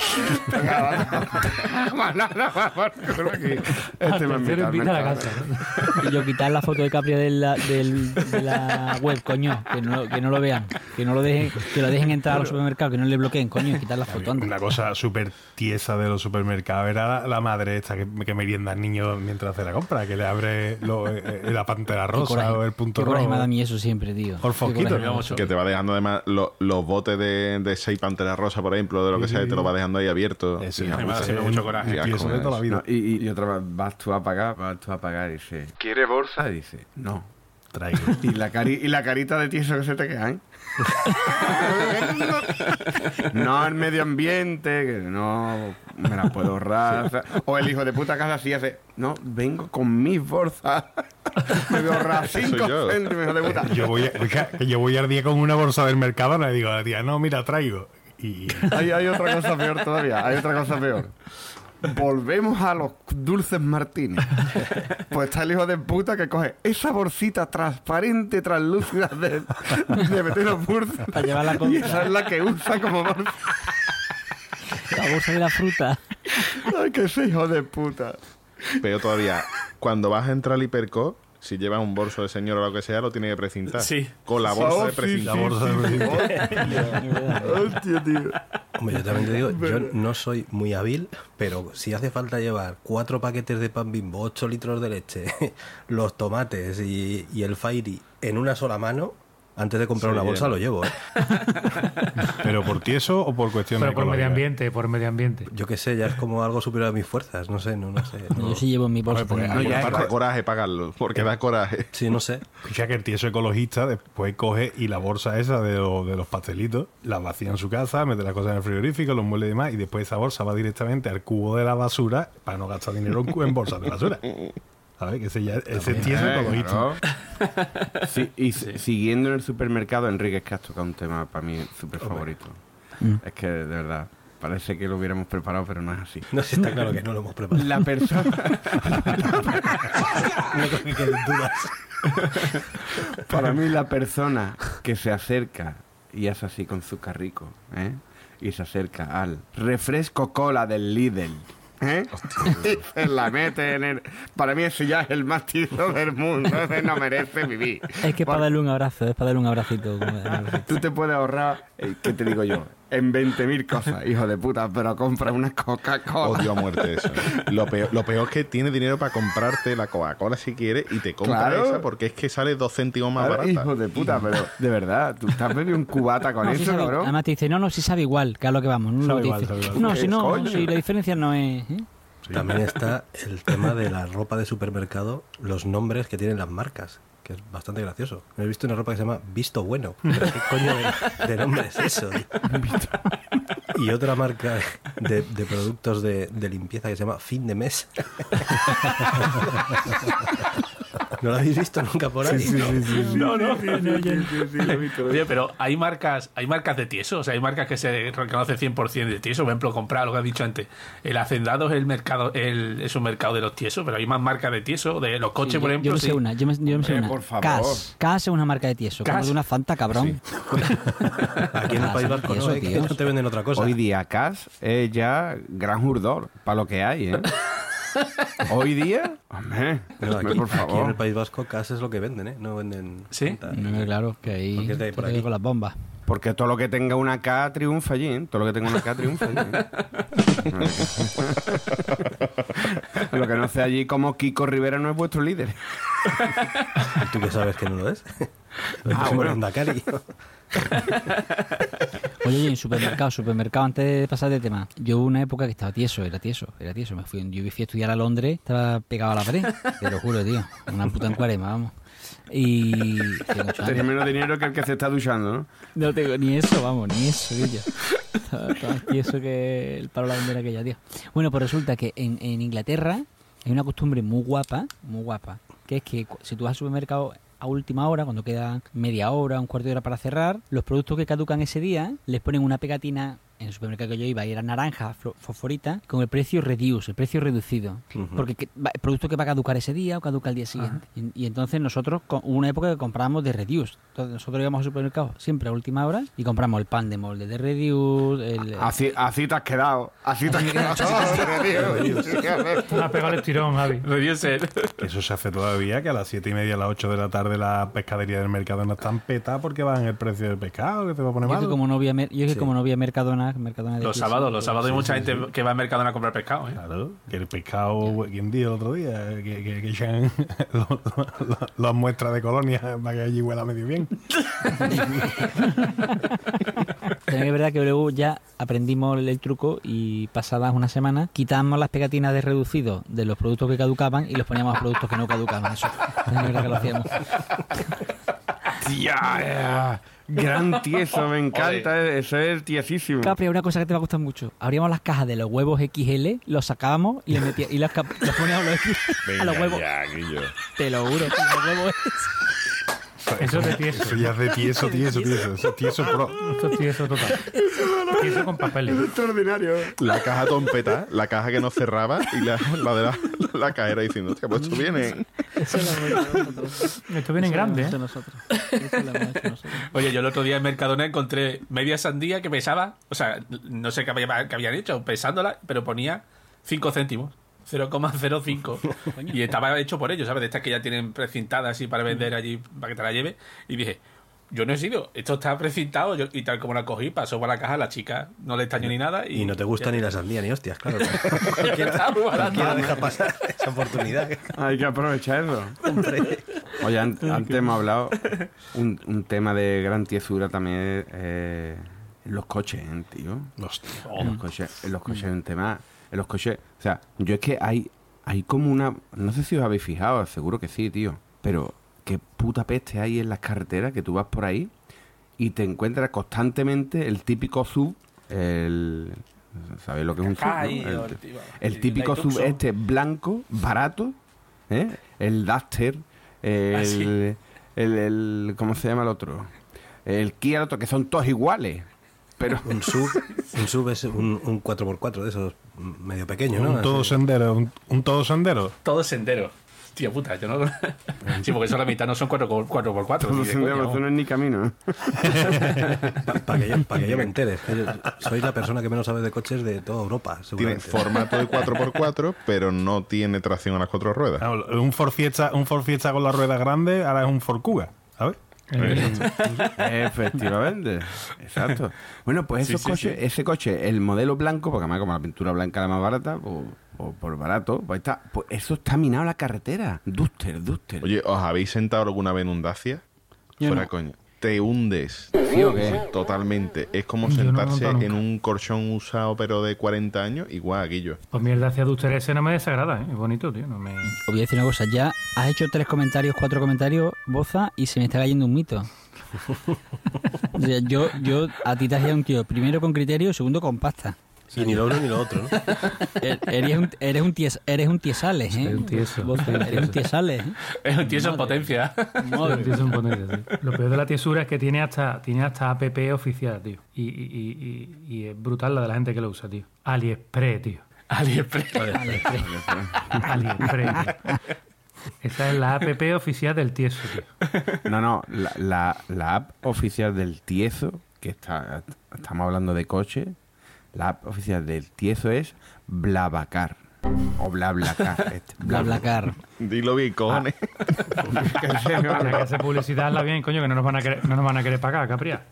Este me invitado, invita a la invitado. Y yo quitar la foto de Capria de la, del- de la web, coño. Que no, que no lo vean. Que no lo dejen, que lo dejen entrar a los supermercados, que no le bloqueen, coño. Quitar la foto anda. Una cosa súper tiesa de los supermercados era la, la madre esta que, que merienda al niño mientras hace la compra, que le abre lo- eh, eh, la pantera rosa coraje. o el punto rojo. me da a mí eso siempre, tío. Por foquito. Que te va dejando además lo- los botes de, de seis panteras rosa, por ejemplo, de lo que sea, y te lo va dejando ahí abierto. Eso, Y eso, además, mucho coraje. un tieso de toda la vida. No, y, y- y otra vez, vas tú a pagar, vas tú a pagar y dice, ¿quiere bolsa? Y dice, no. Traigo. Y la, cari y la carita de tieso que se te queda, ¿eh? no el medio ambiente, que no me la puedo ahorrar. o sea, O el hijo de puta casa así hace, no, vengo con mis bolsas. me voy a ahorrar Ese 5 soy yo. céntimos, hijo de puta. Yo voy, a, yo voy al día con una bolsa del mercado y digo a la tía, no, mira, traigo. Y Hay, hay otra cosa peor todavía, hay otra cosa peor. Volvemos a los dulces Martínez. Pues está el hijo de puta que coge esa bolsita transparente, translúcida de, de meter los dulces. Para llevar la Y esa es la que usa como bolsa. La bolsa de la fruta. Ay, que ese hijo de puta. Peor todavía, cuando vas a entrar al hiperco, si llevas un bolso de señor o lo que sea, lo tiene que precintar. Sí. Con la bolsa Oh, de sí, precintar. la bolsa de Hostia, tío. Hombre, yo también te digo, yo no soy muy hábil, pero si hace falta llevar cuatro paquetes de pan bimbo, ocho litros de leche, los tomates y, y el fairy en una sola mano, antes de comprar Sí, una bolsa bien. lo llevo. ¿eh? ¿Pero por tieso o por cuestión Pero por ecológica? medio ambiente, por medio ambiente. Yo qué sé, ya es como algo superior a mis fuerzas, no sé, no, no sé. no- Yo sí llevo en mi bolsa. porque- también. no, ya- Da coraje pagarlo, porque da coraje. Sí, no sé. Escucha que el tieso ecologista después coge y la bolsa esa de, lo- de los pastelitos la vacía en su casa, mete las cosas en el frigorífico, los mueble y demás, y después esa bolsa va directamente al cubo de la basura para no gastar dinero en, cu- en bolsas de basura. ¿Sabes? Que ese, ya, ese tieso Eh, ecologista. claro. Sí, y s- siguiendo en el supermercado, Enrique, es que has tocado un tema para mí súper favorito. Es que, de verdad, parece que lo hubiéramos preparado, pero no es así. No sé, está claro que no lo hemos preparado. La persona... No creo que queden dudas. Para mí la persona que se acerca y hace así con su carrico, ¿eh? Y se acerca al refresco cola del Lidl, ¿eh? Y se la mete en el... Para mí ese ya es el más tieso del mundo, ese no merece vivir. Es que es para darle un abrazo, es para darle un abracito. como- un abracito. Tú te puedes ahorrar, eh, ¿qué te digo yo? En 20.000 cosas, hijo de puta, pero compra una Coca-Cola. Odio a muerte eso. Lo peor, lo peor es que tiene dinero para comprarte la Coca-Cola si quieres y te compra Claro. esa porque es que sale dos céntimos más Claro, barata. hijo de puta, pero de verdad, tú estás bebiendo un cubata con No, sí eso, sabe- cabrón. además te dice, no, no, si sabe igual, que a lo que vamos. No, Sabe igual, dice. sabe igual. no si ¿Qué no, coño? si la diferencia no es... ¿eh? También está el tema de la ropa de supermercado, los nombres que tienen las marcas, que es bastante gracioso. He visto una ropa que se llama Visto Bueno. ¿Pero ¿Qué coño de, nombre es eso? Y otra marca de, de productos de, de limpieza que se llama Fin de Mes. ¿No lo habéis visto nunca por ahí? No, no. Oye, pero hay marcas, hay marcas de tieso, o sea, hay marcas que se reconocen 100% de tieso. Por ejemplo, comprar lo que has dicho antes. El hacendado es el mercado, el, es un mercado de los tiesos, pero hay más marcas de tieso, de los coches, Sí, por ejemplo. Yo me sé sí. una, yo me, yo me sé una. por favor. Cas. Cas es una marca de tieso, como Cas. de una Fanta, cabrón. Aquí en el País sí, Vasco no, no te venden otra cosa. Hoy día Cas es ya gran urdor para lo que hay, ¿eh? Hoy día, hombre, aquí, por aquí en favor. el País Vasco Cas es lo que venden, ¿eh? No venden... ¿Sí? No, claro, que ahí, Porque es de ahí por que aquí. con las bombas. Porque todo lo que tenga una K triunfa allí, ¿eh? Todo lo que tenga una K triunfa allí. ¿eh? lo que no sé allí como Kiko Rivera no es vuestro líder. ¿Y tú qué sabes que no lo es? Ah, bueno. Oye, y en supermercado, supermercado, antes de pasar de tema, yo hubo una época que estaba tieso, era tieso, era tieso. Me fui, yo fui a estudiar a Londres, estaba pegado a la pared, te lo juro, tío. Una puta en cuarema, vamos. Y. Tenía menos dinero que el que se está duchando, ¿no? No tengo ni eso, vamos, ni eso, tío. Más tieso que el palo la bandera aquella, tío. Bueno, pues resulta que en, en Inglaterra hay una costumbre muy guapa, muy guapa, que es que si tú vas al supermercado a última hora, cuando queda media hora, un cuarto de hora para cerrar, los productos que caducan ese día les ponen una pegatina en el supermercado que yo iba y era naranja, fosforita, con el precio reduce, el precio reducido. Porque que- va- el producto que va a caducar ese día o caduca el día siguiente. Y, y entonces nosotros, hubo una época que comprábamos de reduce. Entonces nosotros íbamos al supermercado siempre a última hora y compramos el pan de molde de reduce, el... Así, así te has quedado. Así te has quedado. Ha pegado el estirón, Javi. Reducer. Eso se hace todavía, que a las 7 y media, a las 8 de la tarde la pescadería del mercado no están petadas porque bajan el precio del pescado, que te va a poner Yo mal. que como no había, yo que como no había Mercadona, Mercadona de Los sábados, los sábados hay mucha gente que va al mercado a comprar pescado, ¿eh? Claro, que el pescado, ¿quién dijo el otro día? Que, que, que echan las muestras de colonia para que allí huela medio bien. También es verdad que luego ya aprendimos el, el truco y pasadas una semana quitábamos las pegatinas de reducido de los productos que caducaban y los poníamos a productos que no caducaban. Eso es verdad que lo hacíamos. Tía, eh, gran tieso, me encanta. Eso es tiesísimo. Capri, una cosa que te va a gustar mucho. Abríamos las cajas de los huevos XL, los sacábamos y, le metía- y los, los poníamos los XL a los huevos. ya. Te lo juro, los huevos. Eso es de tieso. Eso ya es de tieso, tieso, tieso. Eso es tieso pro. Esto es tieso total. Tieso con papeles. Extraordinario. La caja tompeta, la caja que no cerraba y la, la de la, la cajera diciendo, hostia, pues esto viene. Eso lo. Esto viene en grande, Eso ¿eh? nosotros. Oye, yo el otro día en Mercadona encontré media sandía que pesaba, o sea, no sé qué, había- qué habían hecho, pesándola, pero ponía 5 céntimos. 0,05 y estaba hecho por ellos, ¿sabes? De estas que ya tienen precintadas así para vender allí para que te la lleve. Y dije, yo no he sido, esto está precintado yo- y tal como la cogí, pasó por la caja, la chica no le extrañó ni nada. Y, Y no te gusta ya ni la sandía ni hostias, claro. Cualquiera deja pasar esa oportunidad. Hay que aprovechar eso. Oye, an- antes hemos hablado un, un tema de gran tiesura también eh, en los coches, ¿eh, tío. Hostia. En los coches, en los coches es un tema. En los coches, o sea, yo es que hay, hay como una. No sé si os habéis fijado, seguro que sí, tío. Pero qué puta peste hay en las carreteras que tú vas por ahí y te encuentras constantemente el típico sub, el. ¿Sabéis lo que es un sub? no? El- típico sub este blanco, barato, ¿eh? el Duster, el, Ah, el, el- ¿cómo se llama el otro? El Kia, el otro, que son todos iguales. Pero Un sub, un sub es un, un 4x4 de esos medio pequeño, ¿no? Un todo Así. sendero, un, un todo sendero. Todo sendero. Tío puta, yo no. sí, porque eso la mitad no son 4x4. 4 x no, sé, eso no es ni camino. Para que, yo, pa' que yo me entere. soy la persona que menos sabe de coches de toda Europa, Tiene formato de 4x4, pero no tiene tracción a las cuatro ruedas. Claro, Un Ford Fiesta, un Ford Fiesta con la rueda grande, ahora es un Ford Kuga, ¿sabes? Efectivamente, exacto. Bueno, pues esos Sí, sí, coches, sí. ese coche, el modelo blanco, porque además como la pintura blanca es la más barata, o, o por barato, pues está, pues eso está minado en la carretera. Duster, Duster. Oye, ¿os habéis sentado alguna vez en un Dacia? Yo Fuera no. coña. Te hundes. ¿Sí o qué? Totalmente. Es como Yo sentarse en un colchón usado pero de 40 años, igual aquí yo. Pues mierda hacia Duster ese no me desagrada, ¿eh? Es bonito, tío. No me... Os voy a decir una cosa, ya has hecho tres comentarios, cuatro comentarios, Boza, y se me está cayendo un mito. O sea, yo, yo a ti te hacía un tío, primero con criterio, segundo con pasta. Y ni lo uno ni lo otro, ¿no? Er- Eres un, eres un, ties- eres un tiesales, ¿eh? Soy un tieso. Eres un tiesales, ¿eh? Es un tío en Madre. potencia. Madre sí. Lo peor de la tiesura es que tiene hasta, tiene hasta app oficial, tío. Y, y, y, y, y es brutal la de la gente que lo usa, tío. AliExpress, tío. AliExpress. AliExpress, tío. Esa es la app oficial del tieso, tío. No, no, la, la, la app oficial del Tieso, que está, estamos hablando de coche, la app oficial del Tieso es Blablacar. O BlaBlaCar. este, BlaBlaCar. Dilo bien, cojones. Hay que hacer publicidad hazla bien, coño, que no nos van a querer, no nos van a querer pagar, Capria.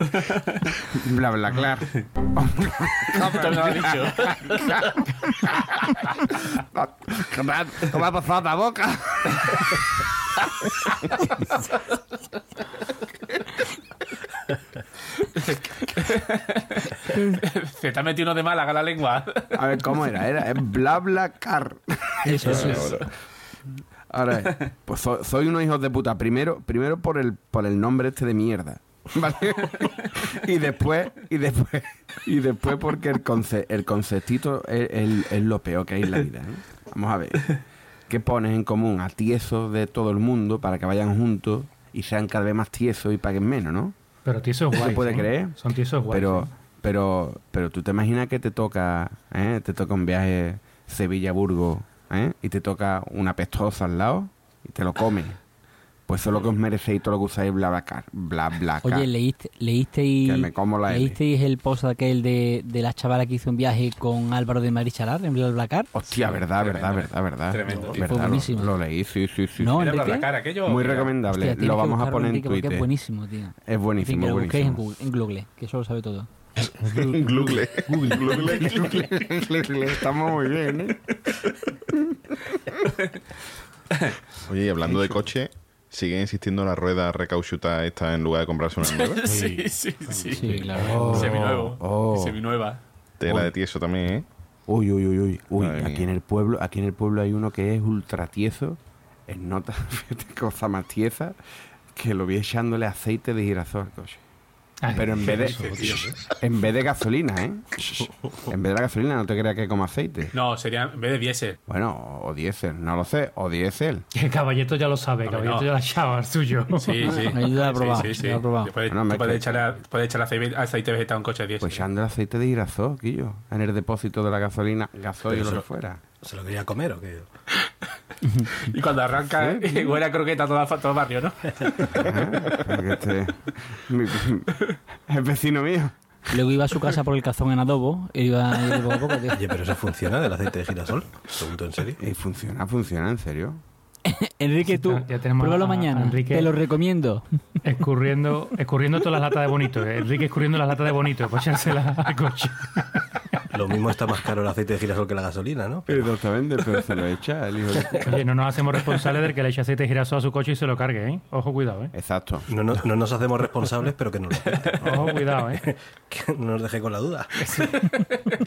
BlaBlaCar. Te lo has dicho. ¿Cómo ha pasado la boca? Se te ha metido uno de Málaga la lengua. A ver, ¿cómo era? Era es BlaBlaCar. Eso, eso. Ahora, pues so- soy unos hijos de puta. Primero, primero por el por el nombre este de mierda. ¿Vale? y después, y después, y después porque el, conce- el conceptito es, es- es lo peor que hay en la vida. ¿eh? Vamos a ver. ¿Qué pones en común a tiesos de todo el mundo para que vayan juntos y sean cada vez más tiesos y paguen menos, ¿no? Pero tiesos ¿Se guays. puede ¿eh? creer? Son tiesos guays. Pero, ¿eh? pero, pero tú te imaginas que te toca, ¿eh? te toca un viaje Sevilla-Burgos, ¿eh? y te toca una pestosa al lado y te lo comes. Pues eso es lo que os merecéis todo lo que usáis bla bla car, bla bla. Oye, ¿leíste, leísteis, Que me como la L. ¿leísteis el post aquel de, de la chavala que hizo un viaje con Álvaro de Marichalar en BlaBlaCar? Hostia, verdad, verdad, verdad, verdad. Tremendo, tío. Verdad, Fue lo- buenísimo. Lo, leí, sí, sí, sí. No. Era. BlaBlaCar aquello. Muy recomendable. Hostia, lo vamos a poner en Twitter. Es buenísimo, tío. Es En fin, buenísimo, lo busquéis en buenísimo. Google, en Google, que eso lo sabe todo. Google. Google. Estamos muy bien, ¿eh? Oye, y hablando de coche, ¿sigue insistiendo la rueda recauchutada esta en lugar de comprarse una nueva? Sí, sí, sí. Sí, claro. Seminuevo. Oh. Seminueva. Tela de tieso también, ¿eh? Uy, uy, uy, uy. Uy, Madre aquí mía. en el pueblo, aquí en el pueblo hay uno que es ultra tieso, en nota, cosa más tiesa, que lo vi echándole aceite de girasol al coche. Ay, Pero en vez de en vez de gasolina, ¿eh? En vez de la gasolina, no te creas que como aceite. No, sería en vez de diésel. Bueno, o diésel, no lo sé, o diésel. El caballeto ya lo sabe, Hombre, Caballeto no. ya la echaba al suyo. Sí, sí. Ya lo he Sí, sí, sí. lo puedes, Bueno, puedes echar, puedes echar aceite, aceite vegetal a un coche de diésel. Pues echando el aceite de girasol, Quillo, en el depósito de la gasolina, gasoil o lo que fuera. ¿Se lo quería comer o qué? y cuando arranca, huele a croqueta todo, todo el barrio, ¿no? Porque este- mi- es vecino mío. Luego iba a su casa por el cazón en adobo, e iba a ir poco a poco, tío. Oye, pero eso funciona del aceite de girasol. Pregunto en serio. Y funciona, funciona, en serio. Enrique, tú, Ya tenemos pruébalo a- mañana, a Enrique. te lo recomiendo. Escurriendo, escurriendo todas las latas de bonito. eh. Enrique escurriendo las latas de bonito para echárselas al coche. Lo mismo está más caro el aceite de girasol que la gasolina, ¿no? Pero Exactamente, pero se lo echa el hijo de... Oye, no nos hacemos responsables del que le eche aceite de girasol a su coche y se lo cargue, ¿eh? Ojo, cuidado, ¿eh? Exacto. no, no- no nos hacemos responsables, pero que no, lo- Ojo, cuidado, ¿eh? que no nos deje con la duda.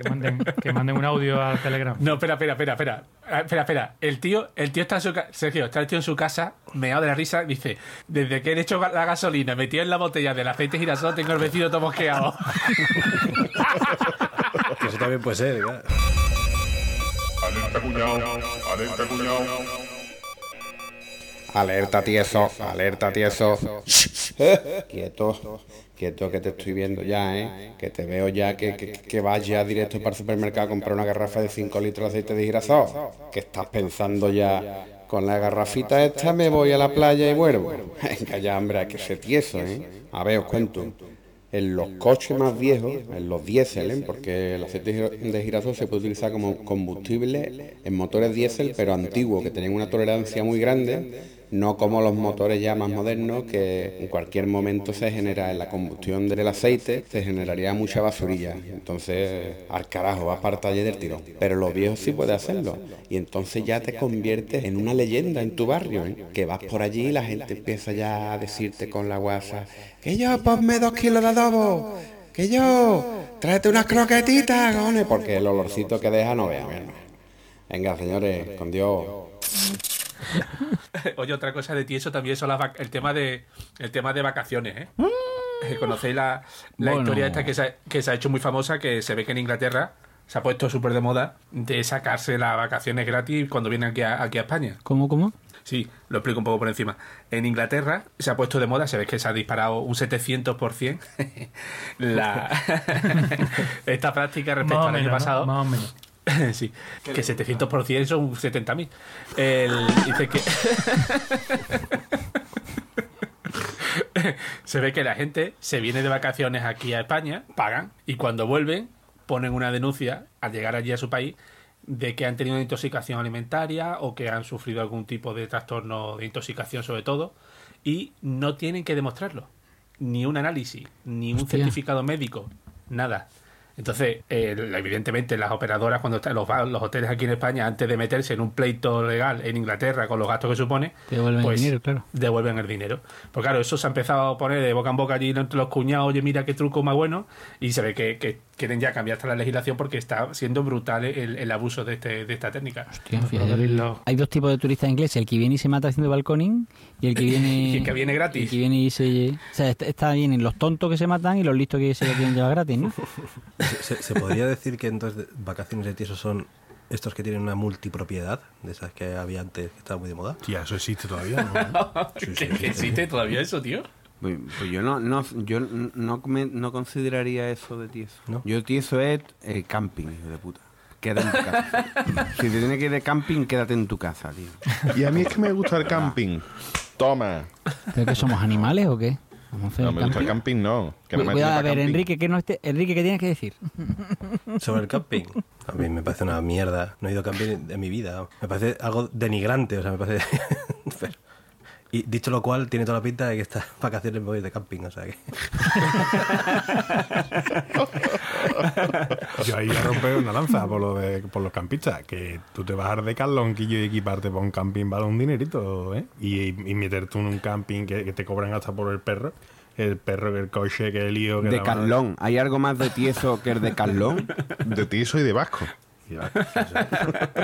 Que manden, que manden un audio al Telegram. No, espera, espera, espera, espera. Ah, Espera, espera. El tío, el tío está en su casa. Sergio, está el tío en su casa, meado de la risa, dice: Desde que he hecho la gasolina metido en la botella del aceite girasol, tengo el vecino todo mosqueado. Que eso también puede ser, claro. Alerta cuñado, alerta cuñado. Alerta tieso, alerta tieso. quieto, quieto que te estoy viendo ya, ¿eh? Que te veo ya que, que, que vas ya directo para el supermercado a comprar una garrafa de 5 litros de aceite de girasol. Que estás pensando ya, con la garrafita esta me voy a la playa y vuelvo. Venga ya, hombre, hay que ser tieso, ¿eh? A ver, os cuento. En los coches más viejos, en los diésel, ¿eh? porque el aceite de gir- de girasol se puede utilizar como combustible en motores diésel, pero antiguos, que tenían una tolerancia muy grande No como los motores ya más modernos que en cualquier momento se genera en la combustión del aceite, se generaría mucha basurilla. Entonces, al carajo, vas para el taller del tirón. Pero los viejos sí pueden hacerlo. Y entonces ya te conviertes en una leyenda en tu barrio, ¿eh? que vas por allí y la gente empieza ya a decirte con la guasa, que yo ponme dos kilos de adobo, que yo tráete unas croquetitas, cojones", porque el olorcito que deja no vea, mi hermano. Venga, señores, con Dios. Oye, otra cosa de tieso también son las vac- el tema de el tema de vacaciones, ¿eh? Eh, ¿Conocéis la, la Bueno. historia esta que se, ha, que se ha hecho muy famosa? Que se ve que en Inglaterra se ha puesto súper de moda de sacarse las vacaciones gratis cuando vienen aquí a, aquí a España. ¿Cómo, cómo? Sí, lo explico un poco por encima. En Inglaterra se ha puesto de moda, se ve que se ha disparado un 700% la, esta práctica respecto Más al año menos, ¿no? pasado. Más o menos. sí, que 700% son 70.000. El- Dice que. se ve que la gente se viene de vacaciones aquí a España, pagan, y cuando vuelven, ponen una denuncia al llegar allí a su país de que han tenido una intoxicación alimentaria o que han sufrido algún tipo de trastorno de intoxicación, sobre todo, y no tienen que demostrarlo. Ni un análisis, ni un certificado médico, nada. Entonces, eh, evidentemente, las operadoras, cuando están los, los hoteles aquí en España, antes de meterse en un pleito legal en Inglaterra con los gastos que supone, devuelven el pues, dinero, claro. devuelven el dinero. Pues claro, eso se ha empezado a poner de boca en boca allí entre los cuñados, oye, mira qué truco más bueno, y se ve que, que quieren ya cambiar hasta la legislación porque está siendo brutal el, el abuso de, este, de esta técnica. Hostia, fíjate. Cocodrilo. Hay dos tipos de turistas ingleses, el que viene y se mata haciendo balconing y el que viene... Y el que viene gratis. El que viene y se... O sea, est- está bien en los tontos que se matan y los listos que se lo quieren llevar gratis, ¿no? ¿Se, se podría decir que entonces vacaciones de tieso son estos que tienen una multipropiedad? De esas que había antes, que estaba muy de moda. Tía, eso existe todavía, ¿no? ¿Que, que existe todavía eso, tío? Pues, pues yo no, no, yo no, come- no consideraría eso de tieso. ¿No? Yo tieso es eh, camping, hijo de puta. Queda en tu casa. si te tienes que ir de camping, quédate en tu casa, tío. Y a mí es que me gusta el camping. Toma. ¿Pero que somos animales o qué? Vamos a hacer No, el me gusta el camping. no. Que no me Cuidado, a ver, camping. Enrique, ¿qué, no esté- Enrique, ¿qué tienes que decir? Sobre el camping. A mí me parece una mierda. No he ido a camping en mi vida. Me parece algo denigrante. O sea, me parece. Pero- Y dicho lo cual, tiene toda la pinta de que estas vacaciones me voy de camping. O sea que. Yo ahí voy a romper una lanza por, lo de, por los campistas. Que tú te vas a dar de calonquillo y equiparte para un camping vale un dinerito, ¿eh? Y, y meterte en un camping que, que te cobran hasta por el perro. El perro, el coche, que el lío. Que De. Carlón. ¿Hay algo más de tieso que el de Carlón? De tiso y de vasco. Y, eso.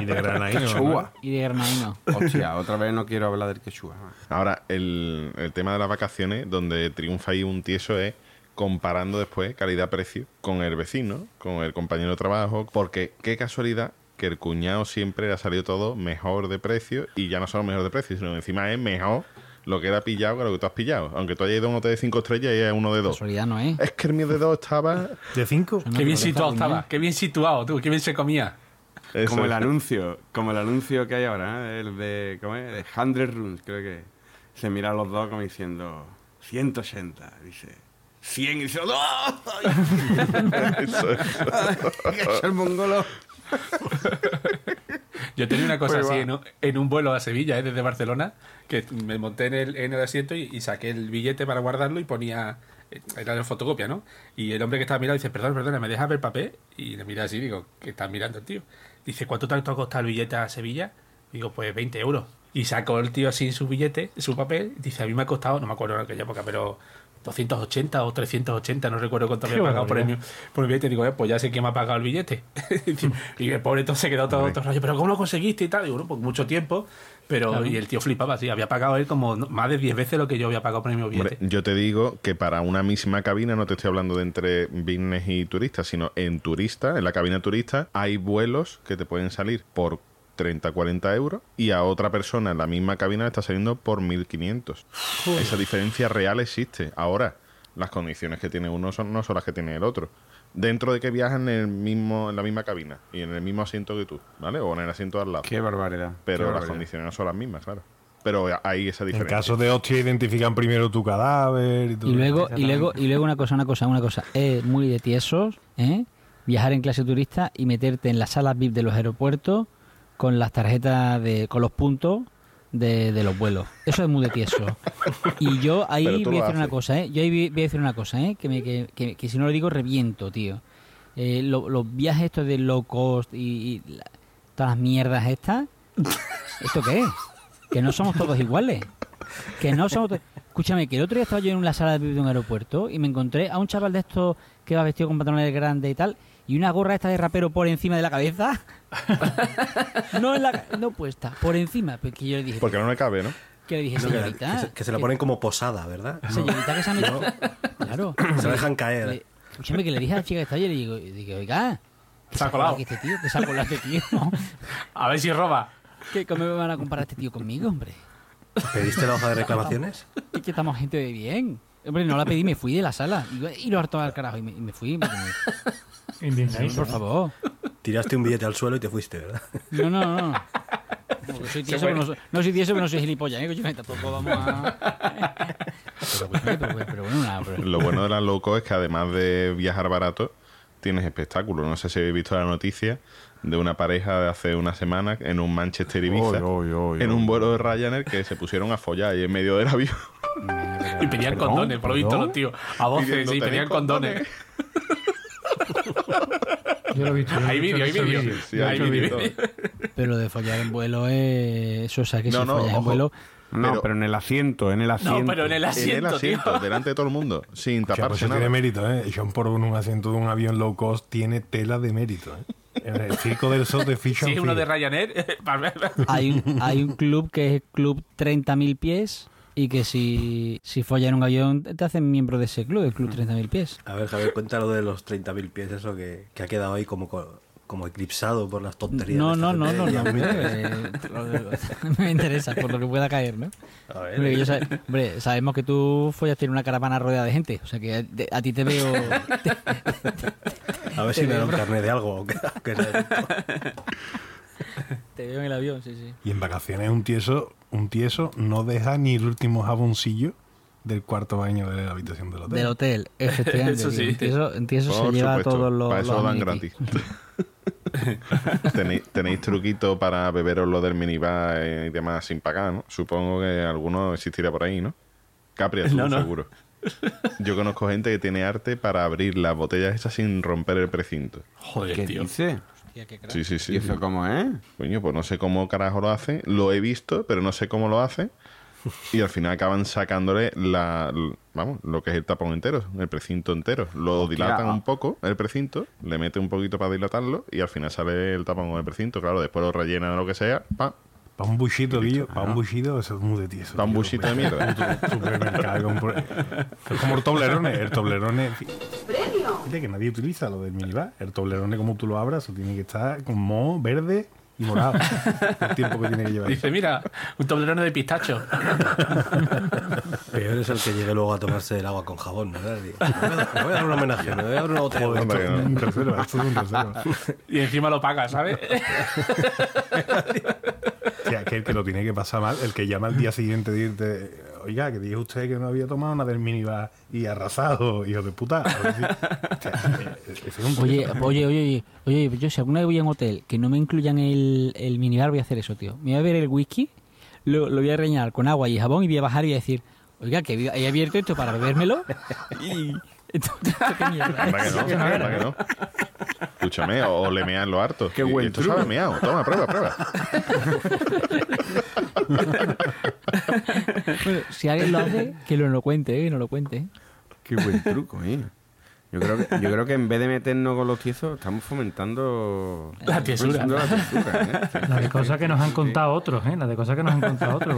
Y de granaíno. Quechua. Y de granadino. Hostia, otra vez no quiero hablar del quechua. Ahora, el, el tema de las vacaciones, donde triunfa ahí un tieso es comparando después calidad-precio con el vecino, con el compañero de trabajo, porque qué casualidad que el cuñado siempre le ha salido todo mejor de precio y ya no solo mejor de precio, sino que encima es mejor lo que era pillado que lo que tú has pillado. Aunque tú hayas ido a un hotel de 5 estrellas y es uno de 2. Casualidad no es. Es que el mío de 2 estaba... ¿De cinco? No, qué bien situado estaba, qué bien situado, tú, qué bien se comía. Eso Como el anuncio, como el anuncio que hay ahora, ¿eh? el de, ¿cómo es? De 100 Runes, creo que. Se miran los dos como diciendo 180, dice 100 y dice ¡No! Eso es. ¡Que es el mongolo! Yo tenía una cosa Pues así en un, en un vuelo a Sevilla, ¿eh? desde Barcelona, que me monté en el, en el asiento y, y saqué el billete para guardarlo y ponía. eh, Era de fotocopia, ¿no? Y el hombre que estaba mirando dice: Perdón, perdona, ¿me dejas ver el papel? Y le mira así, digo: ¿Qué estás mirando el tío? Dice: ¿Cuánto te ha costado el billete a Sevilla? Digo: Pues 20 euros. Y sacó el tío así su billete, su papel. Dice: A mí me ha costado, no me acuerdo en aquella época, pero 280 o 380, no recuerdo cuánto había pagado por el, por el billete. Digo, eh, pues ya sé quién me ha pagado el billete. y el pobre todo se quedó todo, todo rollo, pero ¿cómo lo conseguiste y tal? Digo, bueno, pues mucho tiempo. Pero, Claro. y el tío flipaba, sí, había pagado él como no- más de 10 veces lo que yo había pagado por el mismo Hombre, billete. yo te digo que para una misma cabina, no te estoy hablando de entre business y turistas, sino en turista, en la cabina turista, hay vuelos que te pueden salir por 30, 40 euros y a otra persona en la misma cabina le está saliendo por 1500. Esa diferencia real existe. Ahora, las condiciones que tiene uno son, no son las que tiene el otro. Dentro de que viajan en, el mismo, en la misma cabina y en el mismo asiento que tú, ¿vale? O en el asiento al lado. ¡Qué barbaridad! Pero qué las barbaridad. condiciones no son las mismas, claro. Pero hay esa En diferencia. caso de hostia, identifican primero tu cadáver y todo Y luego, y luego, y luego una cosa, una cosa, una cosa. Es muy de tiesos, ¿eh? Viajar en clase turista y meterte en las salas VIP de los aeropuertos con las tarjetas de, con los puntos de, de los vuelos. Eso es muy de tieso. Y yo ahí voy a decir una cosa, ¿eh? Yo ahí voy a decir una cosa, ¿eh? Que, me, que, que- que si no lo digo, reviento, tío. Eh, lo- los viajes estos de low cost y, y la- todas las mierdas estas. ¿Esto qué es? Que no somos todos iguales. Que no somos Escúchame, que el otro día estaba yo en una sala de un aeropuerto y me encontré a un chaval de estos que va vestido con pantalones grandes y tal y una gorra esta de rapero por encima de la cabeza. no en la no puesta, por encima. Porque yo le dije, Porque no le cabe, ¿no? que le dije, No, señorita. que se, que se la ponen como posada, ¿verdad? Señorita que se ha metido. Claro. Se la dejan caer. Le- escúchame que le dije a la chica que está allí, le digo, y digo, oiga, que Se ha colado. este tío, que se ha colado este tío. A ver si roba. ¿Qué, ¿Cómo me van a comparar este tío conmigo, hombre? ¿Pediste la hoja de reclamaciones? Es que estamos gente de bien. Hombre, no la pedí, me fui de la sala. Y, y lo harto al carajo. Y me, y me fui. me- por favor. Tiraste un billete al suelo y te fuiste, ¿verdad? No, no, no. no. Soy tieso, pero no, soy, no soy tieso, pero no soy gilipollas, ¿eh? Escúchame, tampoco vamos a... Pero, pero, pero bueno, nada, pero- Lo bueno de las low cost es que además de viajar barato, tienes espectáculo. No sé si habéis visto la noticia de una pareja de hace una semana en un Manchester Ibiza, Oy, oy, oy, en un vuelo de Ryanair que se pusieron a follar ahí en medio del avión. Y pedían condones, por lo visto los tíos. A voces, sí, pedían "¿Tenéis condones. Yo lo he visto. Hay vídeo, hay vídeo. vídeos. Sí, hay vídeo. vídeos. Pero de follar en vuelo es... Eso, o sea, que No, si no, follas en ojo. vuelo... No, Pero- pero, en el asiento, en el asiento. No, pero en el en el asiento, asiento, tío. delante de todo el mundo, sin O sea, pues taparse eso nada. tiene mérito, ¿eh? John por un asiento de un avión low cost tiene tela de mérito, ¿eh? En el circo del sol de Fish es uno de. Ryanair. Hay un, hay un club que es el Club 30.000 pies y que si, si follas en un avión te hacen miembro de ese club, el Club 30.000 pies. A ver, Javier, cuéntalo de los 30.000 pies, eso que, que ha quedado ahí como, co- como eclipsado por las tonterías. No, no, no, no, no, mira, eh, no me interesa por lo que pueda caer, ¿no? A ver, Hombre, sabemos que tú follaste en una caravana rodeada de gente, o sea que a, a ti te veo... a ver si me da un carnet de algo. aunque sea- te veo en el avión, sí, sí. Y en vacaciones un tieso, un tieso no deja ni el último jaboncillo del cuarto baño de la habitación del hotel. Del hotel, efectivamente. Eso sí. En Tieso, Tieso se lleva supuesto, todos los... para eso los dan amenities. gratis. ¿Tenéis, tenéis truquito para beberos lo del minibar eh, y demás sin pagar, ¿no? Supongo que alguno existirá por ahí, ¿no? Capri No, no. seguro. Yo conozco gente que tiene arte para abrir las botellas esas sin romper el precinto. Joder, ¿Qué tío. dice? Hostia, qué crack. Sí, sí, sí. ¿Y eso cómo es? Coño, pues no sé cómo carajo lo hace. Lo he visto, pero no sé cómo lo hace. Y al final acaban sacándole la, vamos, lo que es el tapón entero, el precinto entero. Lo dilatan ah. un poco, el precinto, le mete un poquito para dilatarlo y al final sale el tapón con el precinto. Claro, después lo rellena de lo que sea, pa, Para un buchito, Guillo, para un buchito, eso es muy de tieso. Pa' un tío. buchito de mierda. Supermercado, Es como el toblerone. El toblerone. Fíjate que nadie utiliza lo del minibar. El toblerone, como tú lo abras, tiene que estar con moho verde y morado. el tiempo que tiene que llevar. Dice, mira, un toblerone de pistacho. Peor es el que llegue luego a tomarse el agua con jabón, ¿verdad? Me voy a dar- un homenaje, me voy a dar una botella. Joder, Hombre, no. un reserva, esto es un reserva. Y encima lo paga, ¿sabes? O sea, que el que lo tiene que pasar mal, el que llama al día siguiente y dice, oiga, que dijo usted que no había tomado una del minibar y arrasado, hijo de puta. A ver si- o sea, ese es un Oye, oye, oye, oye, oye, yo si alguna vez voy a un hotel que no me incluyan el, el minibar, voy a hacer eso, tío. Me voy a ver el whisky, lo, lo voy a rellenar con agua y jabón y voy a bajar y voy a decir, oiga, que he abierto esto para bebérmelo. Y... Esto, esto qué mierda anda que es. no, anda que no. Escúchame, o, o le mean lo harto. Qué Y- y buen esto truco. sabe meado. Toma, prueba, prueba. Bueno, si alguien lo hace, que lo, lo cuente, eh, que no lo cuente. eh. Qué buen truco, ¿eh? Yo creo, que, yo creo que en vez de meternos con los tiesos, estamos fomentando La tiesura. fomentando la tiesura, ¿eh? La de cosas que nos han contado otros, ¿eh? La de cosas que nos han contado otros.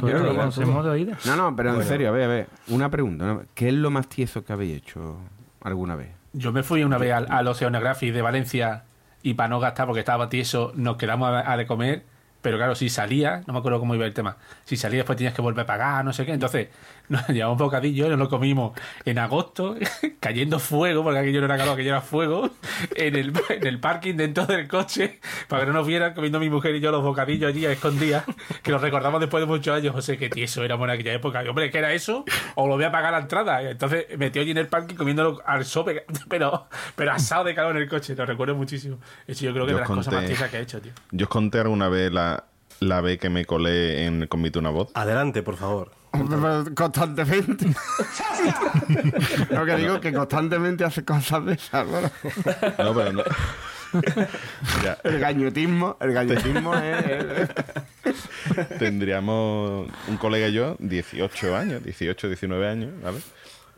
Todo, lo conocemos de oídas. No, no, pero en serio, a ver, a ver. Una pregunta. ¿Qué es lo más tieso que habéis hecho alguna vez? Yo me fui una vez al, al Oceanographic de Valencia y para no gastar porque estaba tieso, nos quedamos a, a de comer. Pero claro, si salía, no me acuerdo cómo iba el tema. Si salía después tenías que volver a pagar, no sé qué. Entonces, nos llevamos bocadillo y nos lo comimos en agosto, cayendo fuego, porque aquello no era calor, aquello era fuego, en el, en el parking dentro del coche, para que no nos vieran comiendo mi mujer y yo los bocadillos allí a escondidas, que los recordamos después de muchos años. José, qué tieso éramos en aquella época. Y, hombre, ¿qué era eso? O lo voy a pagar la entrada. Y entonces metió allí en el parking comiéndolo al sope, pero, pero asado de calor en el coche. Lo recuerdo muchísimo. Eso yo creo que Yo de las os cosas más tiesas que he hecho, tío. Yo os conté alguna vez la, la vez que me colé en convite una voz? Adelante, por favor. Constantemente. Lo que digo es que constantemente hace cosas de esas, ¿no? No, pero no. Ya, El gañotismo, el gañotismo es... es- tendríamos un colega y yo, 18 años, 18, 19 años, ¿vale?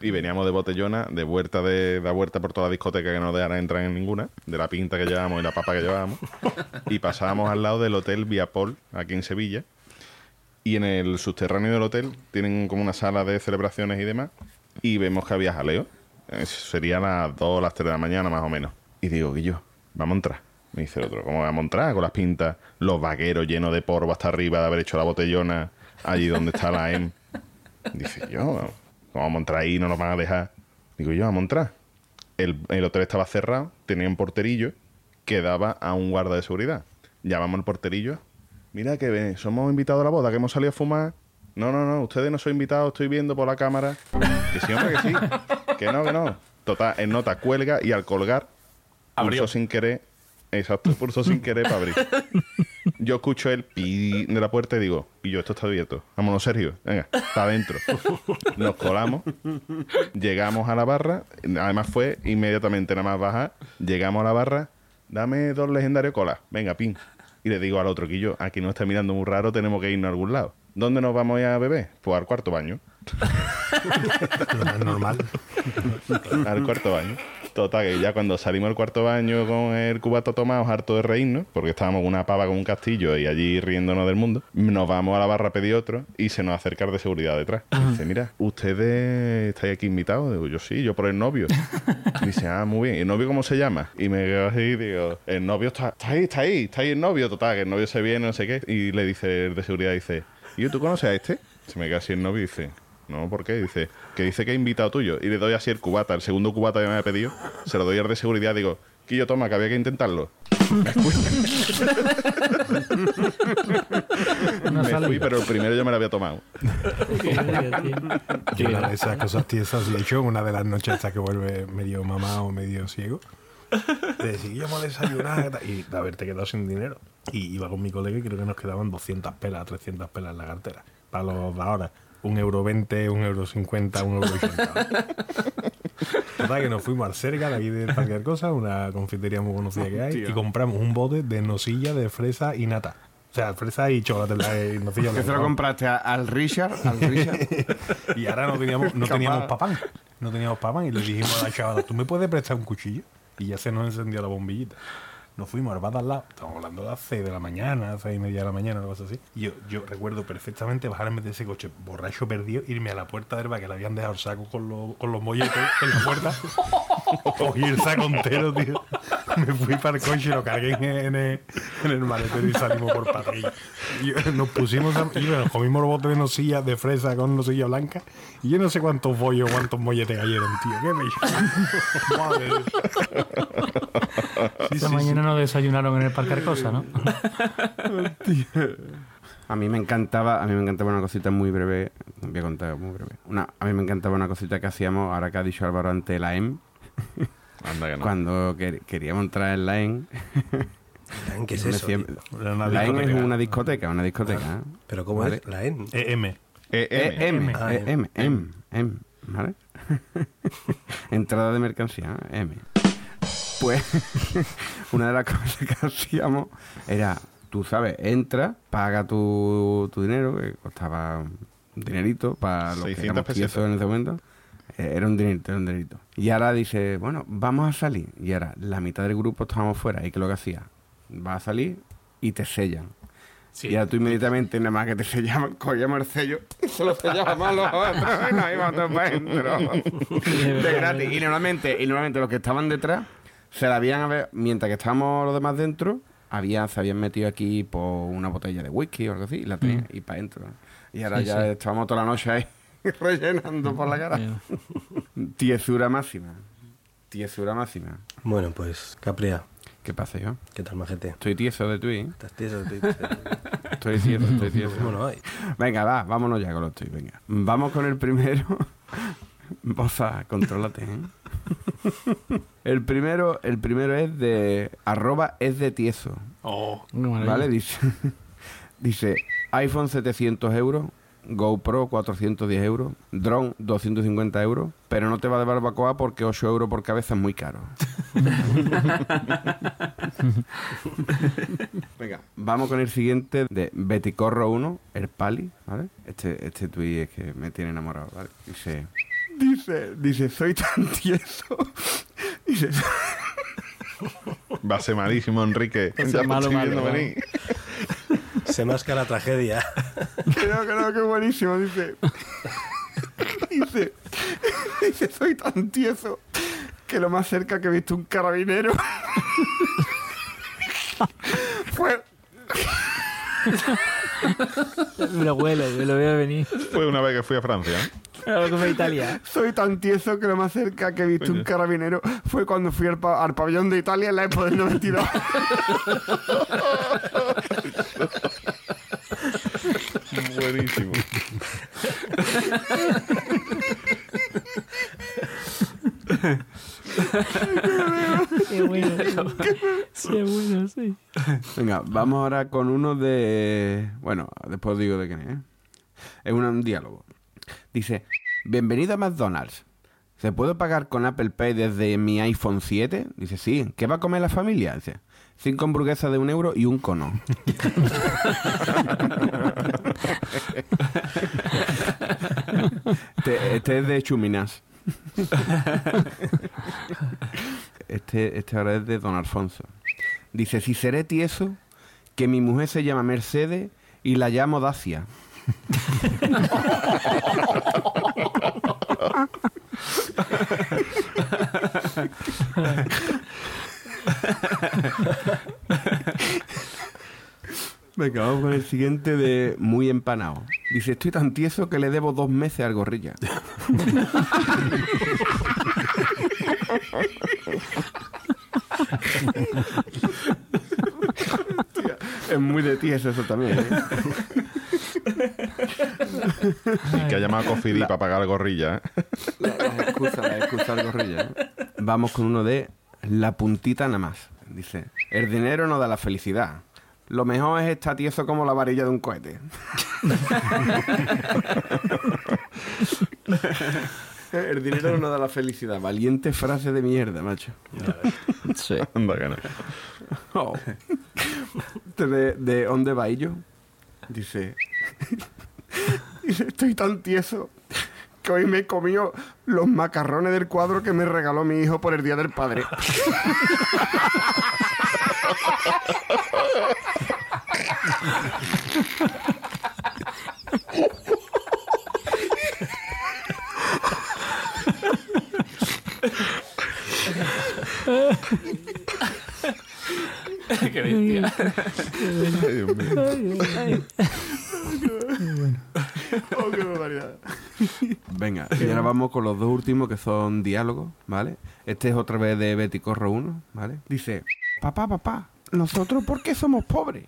Y veníamos de botellona, de vuelta de la vuelta por toda la discoteca que no dejara entrar en ninguna, de la pinta que llevábamos y la papa que llevábamos. Y pasábamos al lado del hotel Viapol, aquí en Sevilla. Y en el subterráneo del hotel tienen como una sala de celebraciones y demás. Y vemos que había jaleo. Sería las 2 o las 3 de la mañana más o menos. Y digo, Guillo, vamos a entrar. Me dice el otro, ¿cómo vamos a entrar? Con las pintas, los vaqueros llenos de polvo hasta arriba de haber hecho la botellona allí donde está la M. Dice yo, ¿cómo vamos a entrar ahí? No nos van a dejar. Digo yo, vamos a entrar. El, el hotel estaba cerrado, tenía un porterillo que daba a un guarda de seguridad. Llamamos al porterillo. Mira que ven, somos invitados a la boda, que hemos salido a fumar. No, no, no, ustedes no son invitados, estoy viendo por la cámara. Que sí, hombre, que sí. Que no, que no. Total, en nota cuelga y al colgar, pulsó sin querer. Exacto, pulsó sin querer para abrir. Yo escucho el pi de la puerta y digo, y yo, esto está abierto. Vámonos, Sergio. Venga, está adentro. Nos colamos, llegamos a la barra. Además fue inmediatamente nada más bajar. Llegamos a la barra. Dame dos legendarios colas. Venga, pin. Y le digo al otro que yo, aquí nos está mirando muy raro, tenemos que irnos a algún lado. ¿Dónde nos vamos a ir a beber? Pues al cuarto baño. Lo más normal. al cuarto baño. Total, que ya cuando salimos del cuarto baño con el cubato tomado, harto de reírnos, porque estábamos con una pava con un castillo y allí riéndonos del mundo, nos vamos a la barra a pedir otro y se nos acerca el de seguridad detrás. Y dice, mira, ¿ustedes estáis aquí invitados? Digo, yo sí, yo por el novio. Y dice, ah, muy bien. ¿Y el novio cómo se llama? Y me quedo así y digo, el novio está, está ahí, está ahí, está ahí el novio, total, que el novio se viene, no sé qué. Y le dice el de seguridad, dice, ¿y tú conoces a este? Se me queda así el novio y dice, no, ¿por qué? Dice, que dice que he invitado tuyo. Y le doy así el cubata, el segundo cubata que me había pedido, se lo doy al de seguridad, digo, Quillo, toma, que había que intentarlo. Me fui. Me fui, pero el primero yo me lo había tomado. Yo una de esas cosas tiesas y he hecho una de las noches estas que vuelve medio mamá o medio ciego. De decir, íbamos a desayunar y de haberte quedado sin dinero. Y iba con mi colega y creo que nos quedaban 200 pelas, 300 pelas en la cartera. Para los de ahora. Un euro 20, un euro 50, un euro 80. Total, que nos fuimos al cerca de aquí de cualquier cosa, una confitería muy conocida que hay, y compramos un bote de nocilla de fresa y nata. O sea, fresa y chocolate, la nocilla ¿Que se lo compraste a- al Richard? ¿Al Richard? Y ahora no teníamos, no teníamos papán. No teníamos papán. Y le dijimos a la chavala, ¿tú me puedes prestar un cuchillo? Y ya se nos encendió la bombillita. Nos fuimos al bar al lado. Estamos hablando de las 6 de la mañana, 6 y media de la mañana, cosa así. Y yo, yo recuerdo perfectamente bajarme de ese coche borracho perdido, irme a la puerta del bar que le habían dejado el saco con, los- con los molletes en la puerta. Cogí el saco entero, tío. Me fui para el coche, lo cargué en, en el, en el maletero y salimos por. Y yo- nos pusimos a, y nos comimos los botes de nocilla de fresa con nocilla blanca. Y yo no sé cuántos bollos, cuántos molletes cayeron, tío. Qué bello. Madre Esta mañana no desayunaron en el Parque Arcosa, ¿no? A mí me encantaba, a mí me encantaba una cosita muy breve, voy a contar muy breve. Una, a mí me encantaba una cosita que hacíamos, ahora que ha dicho Álvaro ante la EM, Anda que no. cuando quer- queríamos entrar en la EM. ¿Qué es eso? la EM es una discoteca, una discoteca. ¿eh? Pero ¿cómo Vale. es? La EN. EM. Eh, Eh, M, Ah, eh, M, M, M, ¿vale? Entrada de mercancía. M. Pues una de las cosas que hacíamos era, tú sabes, entra, paga tu, tu dinero, que costaba un dinerito para los que 600 éramos pesetas. tiesos en ese momento. Eh, Era un dinerito, era un dinerito. Y ahora dice, bueno, vamos a salir. Y ahora la mitad del grupo estábamos fuera. ¿Y qué es lo que hacía? Vas a salir y te sellan. Sí. Y ahora tú inmediatamente, nada más que te sellaban, cogíamos el sello y se lo sellábamos a los otros y nos íbamos todos para adentro. De gratis. Y normalmente, y normalmente los que estaban detrás se la habían, a ver, mientras que estábamos los demás dentro, había, se habían metido aquí por una botella de whisky o algo así y la tenían y para adentro. Y ahora Sí, ya sí. estábamos toda la noche ahí rellenando por la cara. Tiesura máxima. Tiesura máxima. Bueno, pues, Capria, ¿Qué pasa, yo? ¿qué tal, majete? Estoy tieso de tuit. ¿Estás tieso? Estoy- Estoy tieso, estoy tieso. Venga, va, vámonos ya con los venga. Vamos con el primero. Boza, contrólate, ¿eh? El primero, el primero es de arroba es de tieso. Oh. ¿Vale? Dice, Dice, iPhone 700 euros, GoPro 410 euros, drone 250 euros, pero no te va de barbacoa porque 8 euros por cabeza es muy caro. Venga, vamos con el siguiente de Beticorro 1, el Pali, ¿vale? Este, este tuit es que me tiene enamorado, ¿vale? Dice, dice, dice, soy tan tieso. Dice, Va a ser malísimo, Enrique. Va a ser malo. Se masca la tragedia. que no, que no, que buenísimo, dice. Dice, dice, soy tan tieso que lo más cerca que he visto un carabinero fue, Me lo huelo, me lo veo venir. Fue una vez que fui a Francia. ¿eh? Italia. soy tan tieso que lo más cerca que he visto un carabinero fue cuando fui al, pa- al pabellón de Italia en la época del 92. Buenísimo. Qué bueno. Sí, bueno, sí. Venga, vamos ahora con uno de... Bueno, después digo de quién es. ¿eh? Es un, un diálogo. Dice, bienvenido a McDonald's. ¿Se puede pagar con Apple Pay desde mi iPhone 7? Dice, sí. ¿Qué va a comer la familia? Dice, cinco hamburguesas de un euro y un cono. este, este es de Chuminas. Este, este ahora es de Don Alfonso. Dice, si seré tieso, que mi mujer se llama Mercedes y la llamo Dacia. Venga, vamos con el siguiente de muy empanado. Dice, estoy tan tieso que le debo dos meses al gorrilla. Hostia, es muy de tieso eso también. ¿eh? Y que ha llamado a Cofidí para pagar la gorrilla. ¿eh? La, la excusa, la excusa del gorrilla. ¿eh? Vamos con uno de la puntita nada más. Dice, el dinero no da la felicidad. Lo mejor es estar tieso como la varilla de un cohete. el dinero no da la felicidad. Valiente frase de mierda, macho. Sí. Anda no. Oh. Este de, de ¿Dónde va? Dice, dice, estoy tan tieso que hoy me he comido los macarrones del cuadro que me regaló mi hijo por el Día del Padre. Qué bestia. Ay, Dios mío. Oh, qué barbaridad. Venga, y ahora vamos con los dos últimos que son diálogos, ¿vale? Este es otra vez de Betty Corro 1, ¿vale? Dice, papá, papá, ¿nosotros por qué somos pobres?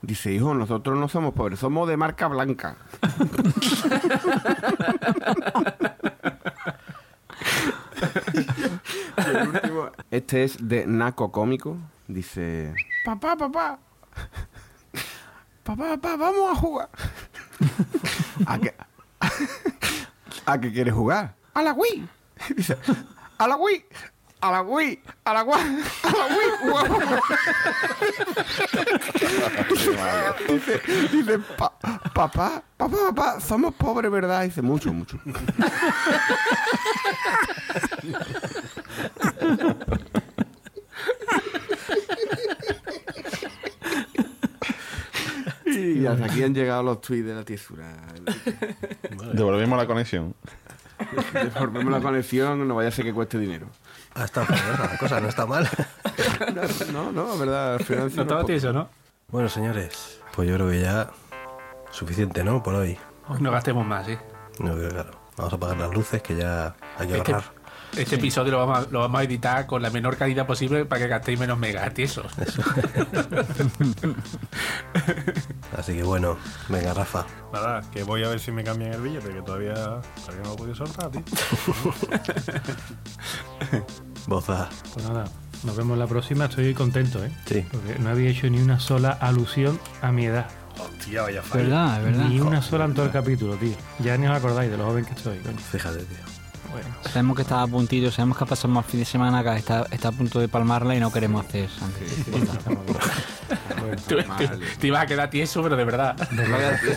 Dice, hijo, nosotros no somos pobres, somos de marca blanca. Y el último, este es de Naco Cómico. Dice, papá, papá, papá, papá, vamos a jugar. ¿A qué, ¿A qué quieres jugar? A la Wii. Dice, a la Wii. A la Wii, a la Wii, a la Wii. dice, dice "Pa- papá, papá, papá, somos pobres, ¿verdad? Dice, mucho, mucho. Y hasta aquí han llegado los tweets de la tiesura. Devolvemos la conexión. Devolvemos la conexión, no vaya a ser que cueste dinero. Ah, está fabulosa la cosa, no está mal. No, no, verdad, No no estaba tieso, ¿no? Bueno, señores, pues yo creo que ya suficiente, ¿no? Por hoy. Hoy no gastemos más, ¿sí? No, que claro. Vamos a apagar las luces, que ya hay que Este, ahorrar. Este episodio lo vamos, a, lo vamos a editar con la menor calidad posible para que gastéis menos megas tiesos. Así que bueno, venga, Rafa. Nada, que voy a ver si me cambian el billete, que todavía, todavía no lo he podido soltar, tío. Boza. Pues nada, nos vemos la próxima. Estoy contento, ¿eh? Sí. Porque no había hecho ni una sola alusión a mi edad. Hostia, vaya fallo. ¿Verdad? Es verdad. Ni una sola en todo el capítulo, tío. Ya ni os acordáis de lo joven que estoy, coño. Fíjate, tío. Bueno. Sabemos que está a puntito, sabemos que ha pasado más fin de semana, que está, está a punto de palmarla y no queremos hacer sangre. Tú- tú- te ibas a quedar tieso, pero de verdad.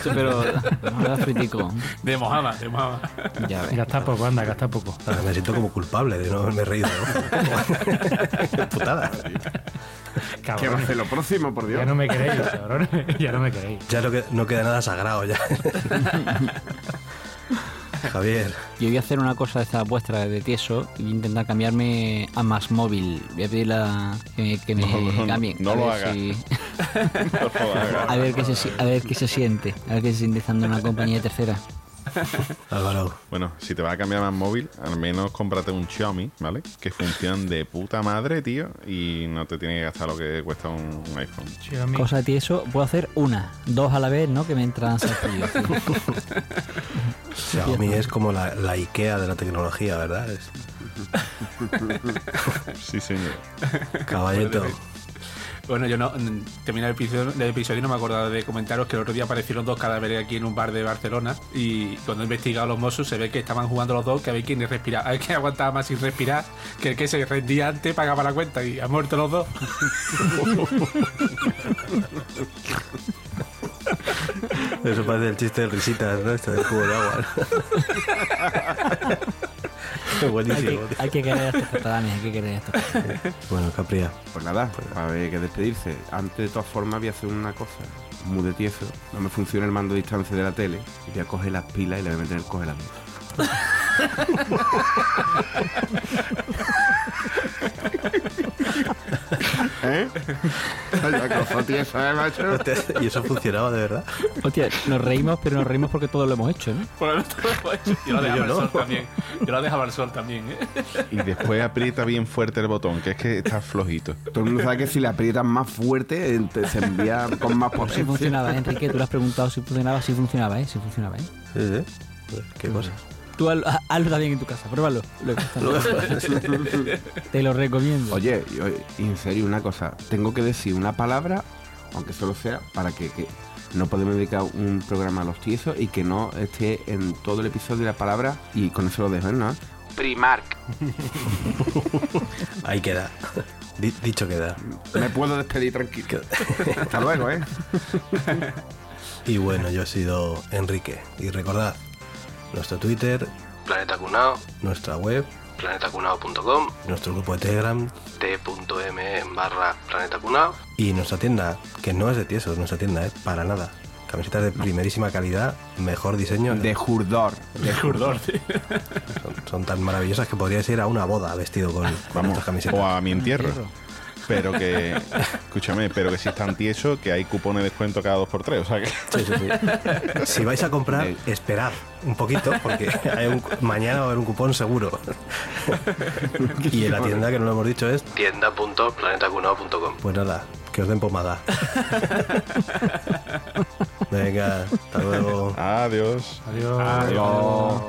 pero no me da fritico. De Mojama, de Mojama. Ya ves. Gasta poco, anda, gasta poco. Ahora me siento como culpable de no haberme reído. ¿no? Putada. ¿Qué va a Cabrón. hacer lo próximo, por Dios? Ya no me queréis, cabrón. Ya no me queréis. Ya no, que- no queda nada sagrado ya. Javier, Yo voy a hacer una cosa de esta vuestra de tieso y voy a intentar cambiarme a más móvil. Voy a pedirle a que me, que me No, no, no, cambien. no a lo ver haga. si- No lo haga. a ver qué se si- a ver qué se siente. A ver qué se siente estando en una compañía tercera. Álvaro, Bueno, si te vas a cambiar más móvil, al menos cómprate un Xiaomi, ¿vale? Que funcionan de puta madre, tío, y no te tiene que gastar lo que cuesta un, un iPhone. Xiaomi. Cosa de tieso, puedo hacer una, dos a la vez, ¿no? Que me entran sencillos. Xiaomi es como la, la Ikea de la tecnología, ¿verdad? Es Sí, señor. caballito. Bueno, yo no. mm, Termina el episodio, el episodio y no me acordaba de comentaros que el otro día aparecieron dos cadáveres aquí en un bar de Barcelona. Y cuando he investigado los Mossos se ve que estaban jugando los dos, que había quien respiraba, hay que aguantaba más sin respirar, que el que se rendía antes pagaba la cuenta y han muerto los dos. Eso parece el chiste del risitas, ¿no? Este del cubo de agua. hay, Buenísimo. que, hay que querer a estos catalanes, hay que querer estos catalanes. Bueno, Capria. Pues nada, va a haber que despedirse. Antes, de todas formas, voy a hacer una cosa muy de tieso. No me funciona el mando a distancia de la tele. Y voy a coger las pilas y le voy a meter el. Vaya cosa tiesa, ¿eh? Hostia, ¿Y eso funcionaba de verdad? Hostia, nos reímos, pero nos reímos porque todo lo hemos hecho, ¿no? Por yo lo dejaba al no. sol también. Yo lo dejaba al sol también, ¿eh? Y después aprieta bien fuerte el botón, que es que está flojito. Todo el mundo sabe que si le aprietas más fuerte, eh, se envía con más Si potencia. funcionaba, ¿eh? Enrique, tú le has preguntado si funcionaba, si funcionaba, ¿eh? Si funcionaba, ¿eh? Sí, sí. Pues, ¿Qué cosa? Tú haz- hazlo también en tu casa, pruébalo. Te lo recomiendo. Oye, y- oye, en serio, una cosa. Tengo que decir una palabra, aunque solo sea, para que, que no podemos dedicar un programa a los tiesos y que no esté en todo el episodio la palabra, y con eso lo dejo, ¿no? Primark. Ahí queda. Di- dicho queda. Me puedo despedir tranquilo. Hasta luego, ¿eh? Y bueno, yo he sido Enrique. Y recordad, nuestro Twitter, Planeta Cunao, nuestra web, planetacunao.com, nuestro grupo de Telegram t.me barra Planeta Cunao. y nuestra tienda, que no es de tiesos, nuestra tienda, ¿eh? Para nada. Camisetas de primerísima calidad, mejor diseño. De Jurdor. De Jurdor, sí. Son, son tan maravillosas que podrías ir a una boda vestido con, con Vamos, estas camisetas. o a mi entierro. Pero que, escúchame, pero que si están tiesos, que hay cupones de descuento cada dos por tres. O sea que. Sí, sí, sí. Si vais a comprar, esperad un poquito, porque hay un- mañana va a haber un cupón seguro. Y en la tienda, que no lo hemos dicho, es, Tienda.planetacunao.com. pues nada, que os den pomada. Venga, hasta luego. Adiós. Adiós. Adiós.